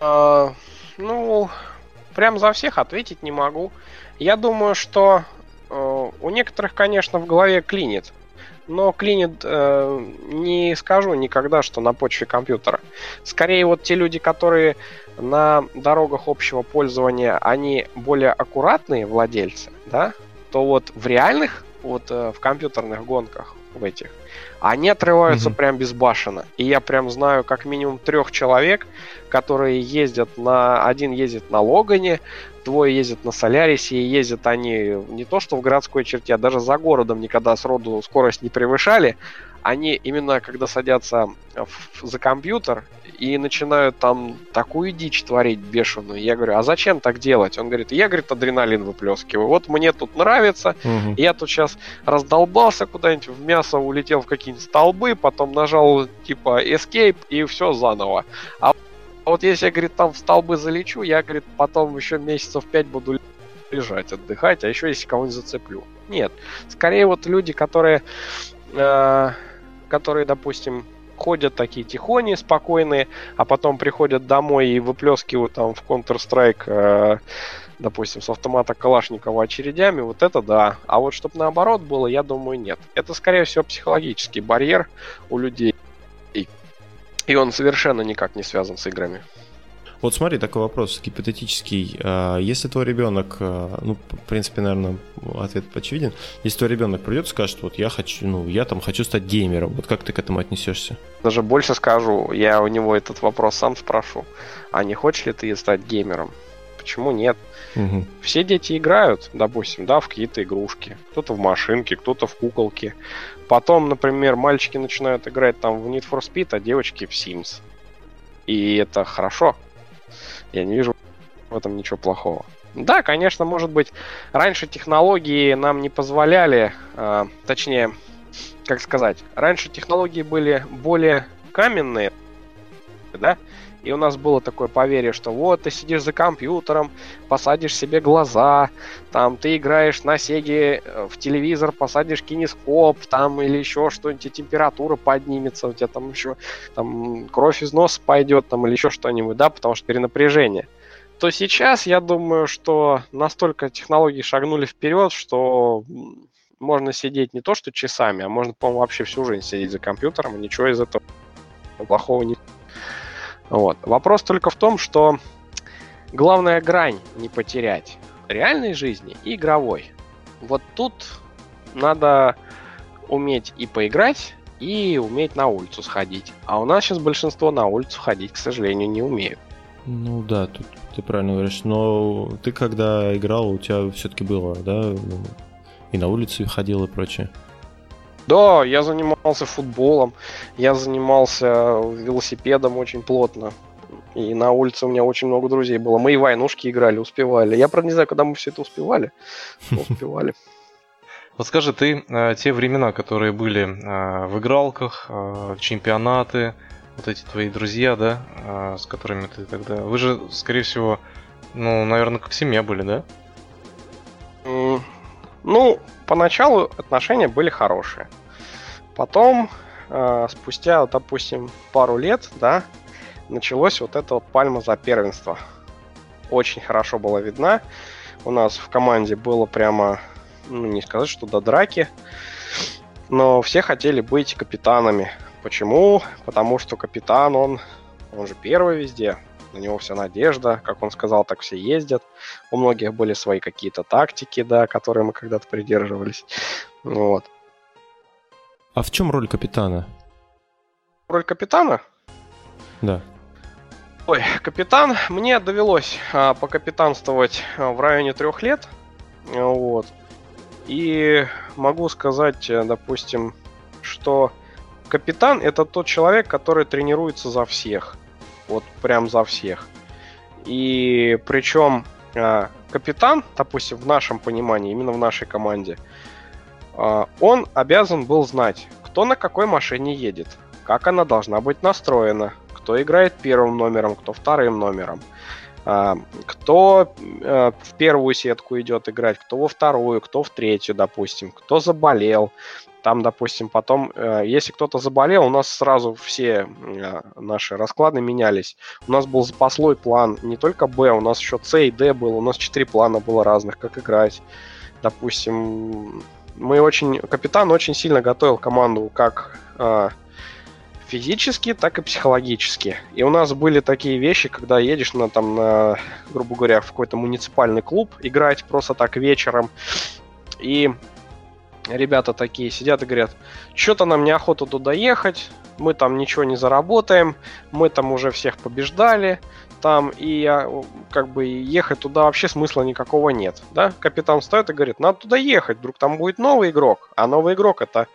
А, ну, прям за всех ответить не могу. Я думаю, что э, у некоторых, конечно, в голове клинит но клинит э, не скажу никогда, что на почве компьютера. Скорее вот те люди, которые на дорогах общего пользования, они более аккуратные владельцы, да, то вот в реальных, вот э, в компьютерных гонках, в этих, они отрываются mm-hmm. прям безбашенно. И я прям знаю как минимум трех человек, которые ездят на... Один ездит на Логане, двое ездят на Солярисе, и ездят они не то что в городской черте, а даже за городом никогда сроду скорость не превышали. Они именно когда садятся в, за компьютер и начинают там такую дичь творить бешеную. Я говорю, а зачем так делать? Он говорит, я, говорит, адреналин выплескиваю. Вот мне тут нравится, угу. я тут сейчас раздолбался куда-нибудь, в мясо улетел в какие-нибудь столбы, потом нажал типа escape и все заново. А вот если я, говорит, там в столбы залечу, я, говорит, потом еще месяцев пять буду лежать, отдыхать, а еще если кого-нибудь зацеплю. Нет. Скорее вот люди, которые, э, которые, допустим, ходят такие тихони, спокойные, а потом приходят домой и выплескивают там в Counter-Strike, э, допустим, с автомата Калашникова очередями, вот это да. А вот чтобы наоборот было, я думаю, нет. Это, скорее всего, психологический барьер у людей. И он совершенно никак не связан с играми. Вот смотри, такой вопрос гипотетический. А, если твой ребенок, а, ну, в принципе, наверное, ответ очевиден. Если твой ребенок придет и скажет, вот я хочу, ну, я там хочу стать геймером, вот как ты к этому отнесешься? Даже больше скажу, я у него этот вопрос сам спрошу. А не хочешь ли ты стать геймером? Почему нет? Угу. Все дети играют, допустим, да, в какие-то игрушки. Кто-то в машинки, кто-то в куколки. Потом, например, мальчики начинают играть там в Need for Speed, а девочки в Sims. И это хорошо. Я не вижу в этом ничего плохого. Да, конечно, может быть, раньше технологии нам не позволяли, э, точнее, как сказать, раньше технологии были более каменные, да, и у нас было такое поверье, что вот ты сидишь за компьютером, посадишь себе глаза, там ты играешь на Сеге э, в телевизор, посадишь кинескоп, там или еще что-нибудь, температура поднимется, у тебя там еще там кровь из носа пойдет, там или еще что-нибудь, да, потому что перенапряжение. То сейчас я думаю, что настолько технологии шагнули вперед, что можно сидеть не то что часами, а можно, по-моему, вообще всю жизнь сидеть за компьютером, и ничего из этого плохого не вот. Вопрос только в том, что главная грань не потерять реальной жизни и игровой. Вот тут надо уметь и поиграть, и уметь на улицу сходить. А у нас сейчас большинство на улицу ходить, к сожалению, не умеют. Ну да, тут ты правильно говоришь. Но ты когда играл, у тебя все-таки было, да? И на улице ходил и прочее. Да, я занимался футболом, я занимался велосипедом очень плотно. И на улице у меня очень много друзей было. Мы и войнушки играли, успевали. Я, правда, не знаю, когда мы все это успевали. успевали. Вот скажи, ты э, те времена, которые были э, в игралках, э, чемпионаты, вот эти твои друзья, да, э, с которыми ты тогда... Вы же, скорее всего, ну, наверное, как семья были, да? Ну, поначалу отношения были хорошие. Потом, э, спустя, допустим, пару лет, да, началось вот это вот пальма за первенство. Очень хорошо была видна. У нас в команде было прямо, ну, не сказать, что до драки, но все хотели быть капитанами. Почему? Потому что капитан, он, он же первый везде, на него вся надежда, как он сказал, так все ездят. У многих были свои какие-то тактики, да, которые мы когда-то придерживались. Вот. А в чем роль капитана? Роль капитана? Да. Ой, капитан, мне довелось а, покапитанствовать а, в районе трех лет. Вот. И могу сказать, э, допустим, что капитан это тот человек, который тренируется за всех. Вот прям за всех. И причем э, капитан, допустим, в нашем понимании, именно в нашей команде, э, он обязан был знать, кто на какой машине едет, как она должна быть настроена, кто играет первым номером, кто вторым номером, э, кто в первую сетку идет играть, кто во вторую, кто в третью, допустим, кто заболел, там, допустим, потом, э, если кто-то заболел, у нас сразу все э, наши расклады менялись. У нас был запаслой план, не только Б, у нас еще С и Д был, у нас четыре плана было разных, как играть. Допустим, мы очень, капитан очень сильно готовил команду как э, физически, так и психологически. И у нас были такие вещи, когда едешь на, там, на, грубо говоря, в какой-то муниципальный клуб играть просто так вечером, и ребята такие сидят и говорят, что-то нам неохота туда ехать, мы там ничего не заработаем, мы там уже всех побеждали, там и как бы ехать туда вообще смысла никакого нет, да? Капитан стоит и говорит, надо туда ехать, вдруг там будет новый игрок, а новый игрок это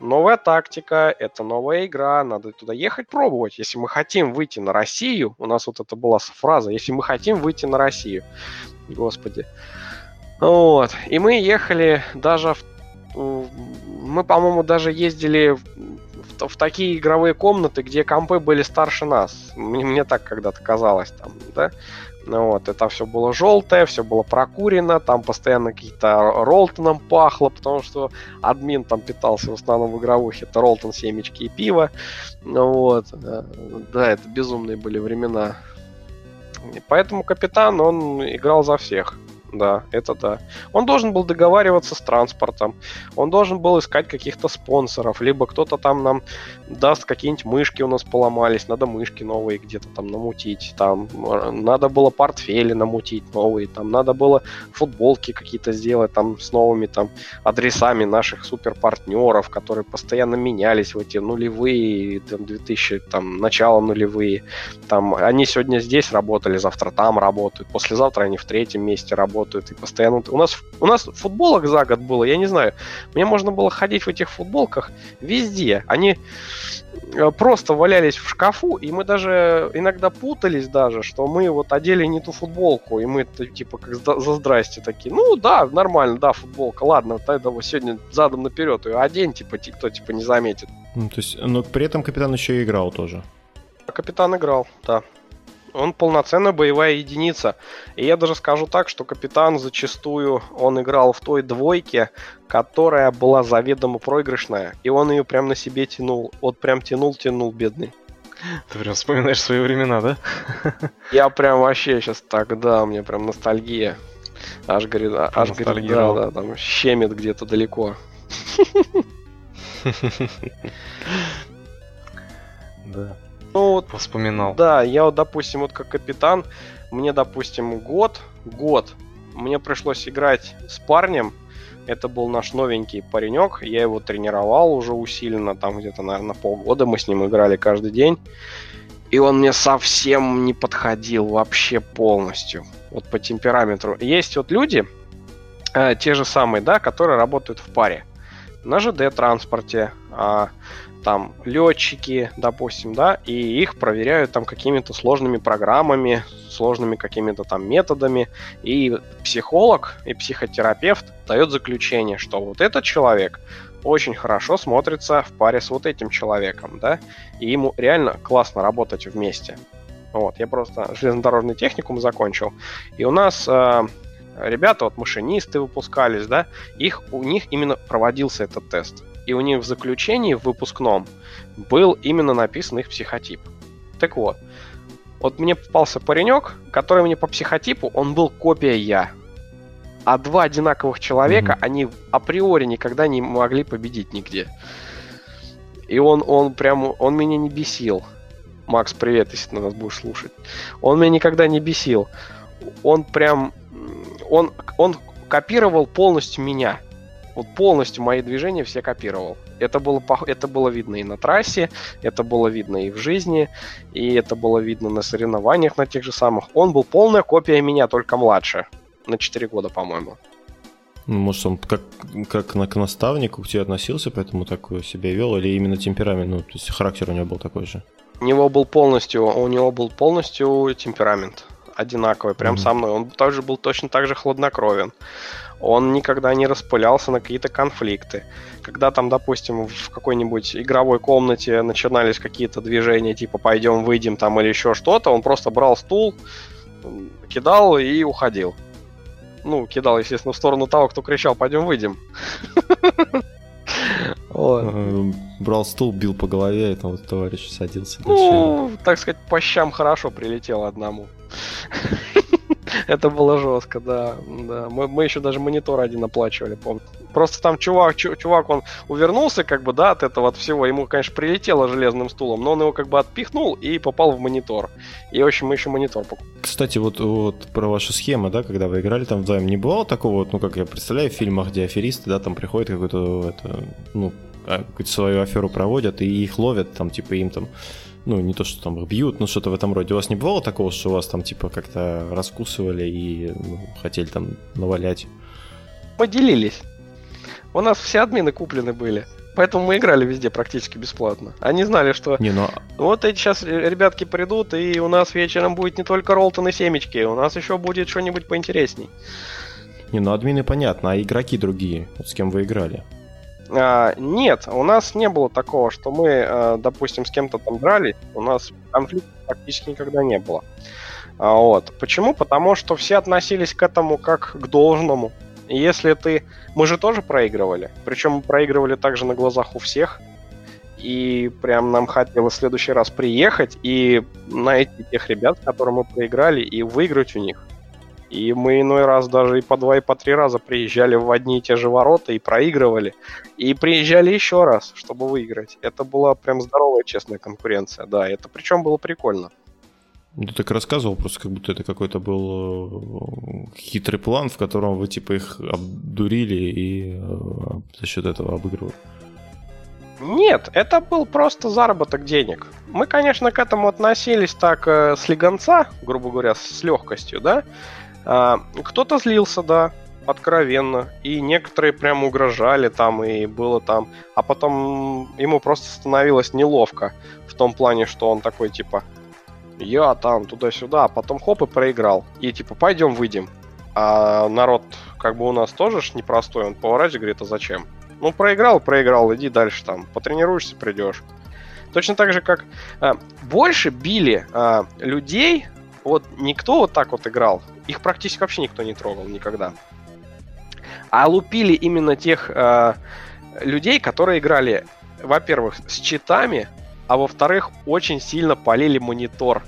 новая тактика, это новая игра, надо туда ехать пробовать. Если мы хотим выйти на Россию, у нас вот это была фраза, если мы хотим выйти на Россию, господи. Вот. И мы ехали даже в мы, по-моему, даже ездили в, в такие игровые комнаты, где компы были старше нас. Мне, мне так когда-то казалось там, да. Ну вот, это все было желтое, все было прокурено, там постоянно какие-то Ролтоном пахло, потому что админ там питался в основном в игровухе, это Ролтон, семечки и пиво. Ну вот, э, да, это безумные были времена. И поэтому капитан, он играл за всех да, это да. Он должен был договариваться с транспортом, он должен был искать каких-то спонсоров, либо кто-то там нам даст какие-нибудь мышки у нас поломались, надо мышки новые где-то там намутить, там надо было портфели намутить новые, там надо было футболки какие-то сделать там с новыми там адресами наших суперпартнеров, которые постоянно менялись в эти нулевые, там 2000, там начало нулевые, там они сегодня здесь работали, завтра там работают, послезавтра они в третьем месте работают, работают и постоянно... У нас, у нас футболок за год было, я не знаю. Мне можно было ходить в этих футболках везде. Они э, просто валялись в шкафу, и мы даже иногда путались даже, что мы вот одели не ту футболку, и мы типа как за здрасте такие, ну да, нормально, да, футболка, ладно, тогда вот сегодня задом наперед ее одень, типа никто типа не заметит. Ну, то есть, но при этом капитан еще и играл тоже. Капитан играл, да. Он полноценная боевая единица. И я даже скажу так, что капитан зачастую он играл в той двойке, которая была заведомо проигрышная. И он ее прям на себе тянул. Вот прям тянул-тянул, бедный. Ты прям вспоминаешь свои времена, да? Я прям вообще сейчас так, да, мне прям ностальгия. Аж говорит, аж говорит, да, да, там щемит где-то далеко. Да. Ну, вот, Вспоминал. Да, я вот, допустим, вот как капитан, мне, допустим, год, год, мне пришлось играть с парнем, это был наш новенький паренек, я его тренировал уже усиленно, там где-то, наверное, полгода мы с ним играли каждый день. И он мне совсем не подходил вообще полностью. Вот по темпераменту. Есть вот люди, э, те же самые, да, которые работают в паре. На ЖД-транспорте, э, там летчики, допустим, да, и их проверяют там какими-то сложными программами, сложными какими-то там методами, и психолог и психотерапевт дает заключение, что вот этот человек очень хорошо смотрится в паре с вот этим человеком, да, и ему реально классно работать вместе. Вот, я просто железнодорожный техникум закончил, и у нас э, ребята, вот машинисты выпускались, да, их, у них именно проводился этот тест и у них в заключении в выпускном был именно написан их психотип. Так вот, вот мне попался паренек, который мне по психотипу, он был копия я. А два одинаковых человека, mm-hmm. они априори никогда не могли победить нигде. И он, он прям, он меня не бесил. Макс, привет, если ты нас будешь слушать. Он меня никогда не бесил. Он прям, он, он копировал полностью меня вот полностью мои движения все копировал. Это было, это было видно и на трассе, это было видно и в жизни, и это было видно на соревнованиях на тех же самых. Он был полная копия меня, только младше. На 4 года, по-моему. Ну, может, он как, как на, к наставнику к тебе относился, поэтому так себя вел, или именно темперамент, ну, то есть характер у него был такой же? У него был полностью, у него был полностью темперамент одинаковый, прям mm-hmm. со мной. Он также был точно так же хладнокровен он никогда не распылялся на какие-то конфликты. Когда там, допустим, в какой-нибудь игровой комнате начинались какие-то движения, типа пойдем, выйдем там или еще что-то, он просто брал стул, кидал и уходил. Ну, кидал, естественно, в сторону того, кто кричал, пойдем, выйдем. Э, брал стул, бил по голове, и там вот товарищ садился. Ну, так сказать, по щам хорошо прилетел одному. Это было жестко, да. да. Мы, мы еще даже монитор один оплачивали, помню. Просто там чувак, чувак, он увернулся, как бы, да, от этого от всего. Ему, конечно, прилетело железным стулом, но он его как бы отпихнул и попал в монитор. И, в общем, мы еще монитор покупали. Кстати, вот, вот про вашу схему, да, когда вы играли там вдвоем, не бывало такого, вот, ну, как я представляю, в фильмах, где аферисты, да, там приходят какой-то, это, ну, а, какую-то свою аферу проводят, и их ловят, там, типа, им там ну, не то, что там бьют, но что-то в этом роде. У вас не бывало такого, что вас там, типа, как-то раскусывали и ну, хотели там навалять? Поделились. У нас все админы куплены были. Поэтому мы играли везде практически бесплатно. Они знали, что не, но... Ну вот эти сейчас ребятки придут, и у нас вечером будет не только Ролтон и семечки, у нас еще будет что-нибудь поинтересней. Не, ну админы понятно, а игроки другие, вот с кем вы играли? А, нет, у нас не было такого, что мы, а, допустим, с кем-то там дрались, у нас конфликтов практически никогда не было. А, вот. Почему? Потому что все относились к этому как к должному. Если ты... Мы же тоже проигрывали. Причем мы проигрывали также на глазах у всех. И прям нам хотелось в следующий раз приехать и найти тех ребят, с которыми мы проиграли, и выиграть у них. И мы иной раз даже и по два, и по три раза приезжали в одни и те же ворота и проигрывали. И приезжали еще раз, чтобы выиграть. Это была прям здоровая, честная конкуренция, да. Это причем было прикольно. Ну, ты так рассказывал, просто как будто это какой-то был э, хитрый план, в котором вы типа их обдурили и э, за счет этого обыгрывали. Нет, это был просто заработок денег. Мы, конечно, к этому относились так э, с легонца, грубо говоря, с легкостью, да. А, кто-то злился, да, откровенно, и некоторые прям угрожали там, и было там, а потом ему просто становилось неловко в том плане, что он такой типа, я там туда-сюда, а потом хоп и проиграл, и типа пойдем выйдем, а народ как бы у нас тоже ж непростой, он поворачивает, говорит, а зачем? Ну, проиграл, проиграл, иди дальше там, потренируешься, придешь. Точно так же, как а, больше били а, людей, вот никто вот так вот играл, их практически вообще никто не трогал никогда. А лупили именно тех а, людей, которые играли, во-первых, с читами, а во-вторых, очень сильно полили монитор.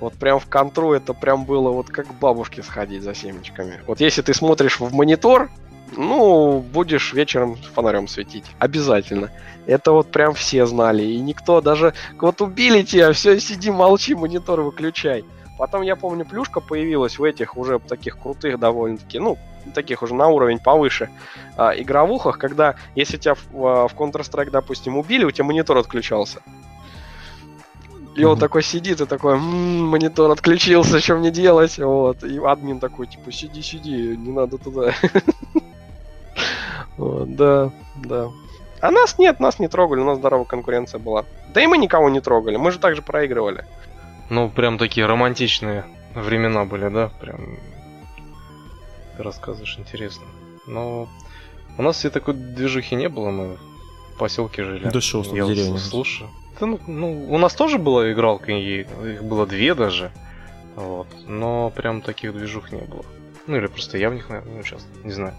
Вот прям в контру это прям было вот как бабушке сходить за семечками. Вот если ты смотришь в монитор, ну, будешь вечером фонарем светить. Обязательно. Это вот прям все знали. И никто даже... Вот убили тебя, все, сиди, молчи, монитор выключай. Потом, я помню, плюшка появилась в этих уже таких крутых довольно-таки, ну, таких уже на уровень повыше а, игровухах, когда если тебя в, в Counter-Strike, допустим, убили, у тебя монитор отключался. И он такой сидит и такой, м-м, монитор отключился, что мне делать? Вот. И админ такой, типа, сиди, сиди, не надо туда. Да, да. А нас нет, нас не трогали, у нас здоровая конкуренция была. Да и мы никого не трогали, мы же также проигрывали. Ну, прям такие романтичные времена были, да? Прям ты рассказываешь интересно. Но у нас все такой движухи не было, мы в поселке жили. Да что, в деревне. Слушай. Да, ну, ну, у нас тоже была игралка, и их было две даже. Вот. Но прям таких движух не было. Ну или просто я в них, наверное, не участвовал. Не знаю.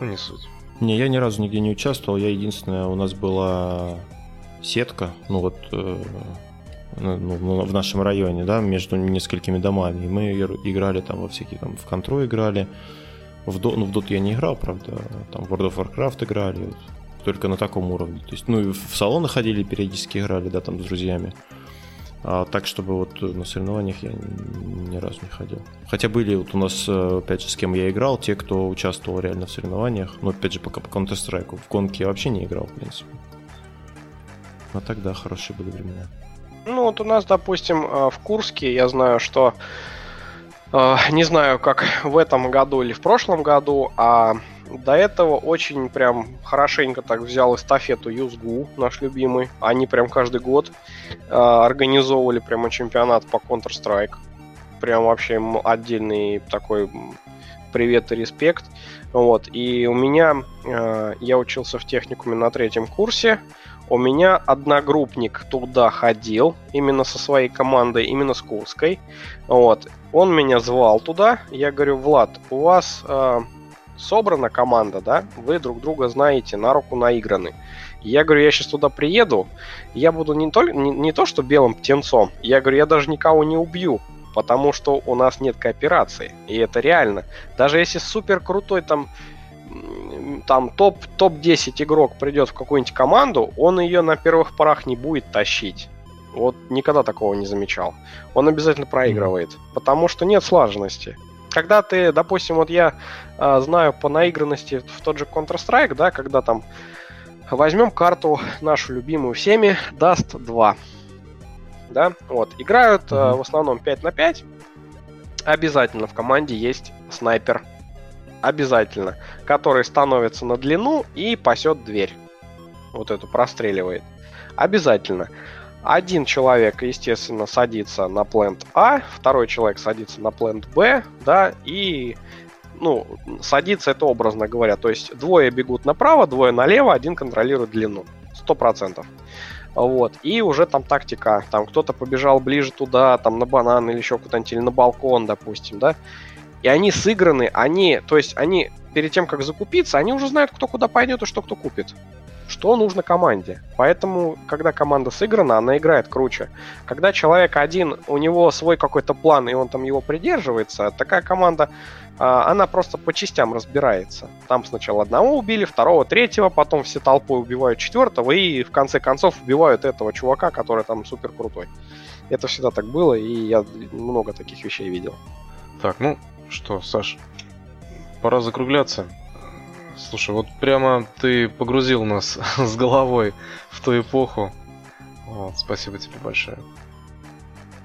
Ну, не суть. Не, я ни разу нигде не участвовал. Я единственное, у нас была сетка, ну вот э, ну, ну, в нашем районе, да, между несколькими домами. И мы играли там во всякие, там, в контру играли. В Dota, ну, в Dota я не играл, правда, там в World of Warcraft играли, вот, только на таком уровне. То есть, ну, и в салоны ходили, периодически играли, да, там с друзьями. А так, чтобы вот на соревнованиях я ни, разу не ходил. Хотя были вот у нас, э, опять же, с кем я играл, те, кто участвовал реально в соревнованиях. Но опять же, пока по Counter-Strike. В гонке я вообще не играл, в принципе. А тогда хорошие были времена. Ну, вот у нас, допустим, э, в Курске, я знаю, что... Э, не знаю, как в этом году или в прошлом году, а до этого очень прям хорошенько так взял эстафету Юзгу, наш любимый. Они прям каждый год э, организовывали прямо чемпионат по Counter-Strike. Прям вообще отдельный такой привет и респект. Вот. И у меня, я учился в техникуме на третьем курсе, у меня одногруппник туда ходил, именно со своей командой, именно с Курской. Вот. Он меня звал туда. Я говорю, Влад, у вас э, собрана команда, да? Вы друг друга знаете, на руку наиграны. Я говорю, я сейчас туда приеду, я буду не, то, не, не то что белым птенцом, я говорю, я даже никого не убью, потому что у нас нет кооперации. И это реально. Даже если супер крутой там там топ, топ-10 игрок придет в какую-нибудь команду, он ее на первых порах не будет тащить. Вот никогда такого не замечал. Он обязательно проигрывает, потому что нет слаженности. Когда ты, допустим, вот я э, знаю по наигранности в тот же Counter-Strike, да, когда там возьмем карту нашу любимую всеми Dust 2. Да, вот, играют э, в основном 5 на 5. Обязательно в команде есть снайпер обязательно, который становится на длину и пасет дверь. Вот эту простреливает. Обязательно. Один человек, естественно, садится на плент А, второй человек садится на плент Б, да, и, ну, садится это образно говоря. То есть двое бегут направо, двое налево, один контролирует длину. Сто процентов. Вот. И уже там тактика. Там кто-то побежал ближе туда, там на банан или еще куда-нибудь, или на балкон, допустим, да. И они сыграны, они, то есть они перед тем, как закупиться, они уже знают, кто куда пойдет и что кто купит. Что нужно команде. Поэтому, когда команда сыграна, она играет круче. Когда человек один, у него свой какой-то план, и он там его придерживается, такая команда, а, она просто по частям разбирается. Там сначала одного убили, второго, третьего, потом все толпой убивают четвертого, и в конце концов убивают этого чувака, который там супер крутой. Это всегда так было, и я много таких вещей видел. Так, ну что, Саш, пора закругляться. Слушай, вот прямо ты погрузил нас с головой в ту эпоху. Вот, спасибо тебе большое.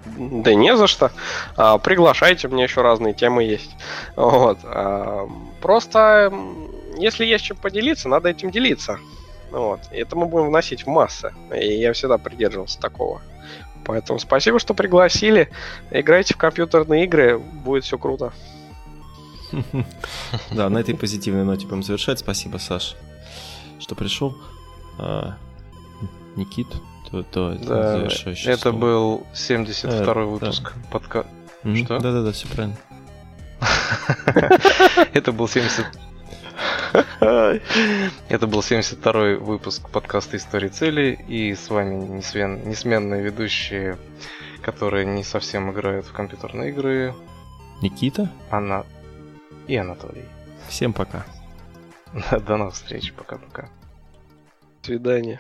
Да не за что. А, приглашайте, мне еще разные темы есть. Вот. А, просто, если есть чем поделиться, надо этим делиться. Вот. Это мы будем вносить в массы. И я всегда придерживался такого. Поэтому спасибо, что пригласили. Играйте в компьютерные игры, будет все круто. Да, на этой позитивной ноте будем завершать. Спасибо, Саш, что пришел. А, Никит, то, то да, это слово. был 72-й э, выпуск да. подка... Mm-hmm. Что? Да-да-да, все правильно. Это был 70... Это был 72-й выпуск подкаста «Истории цели», и с вами несменные ведущие, которые не совсем играют в компьютерные игры. Никита? Она и Анатолий. Всем пока. До новых встреч. Пока-пока. До свидания.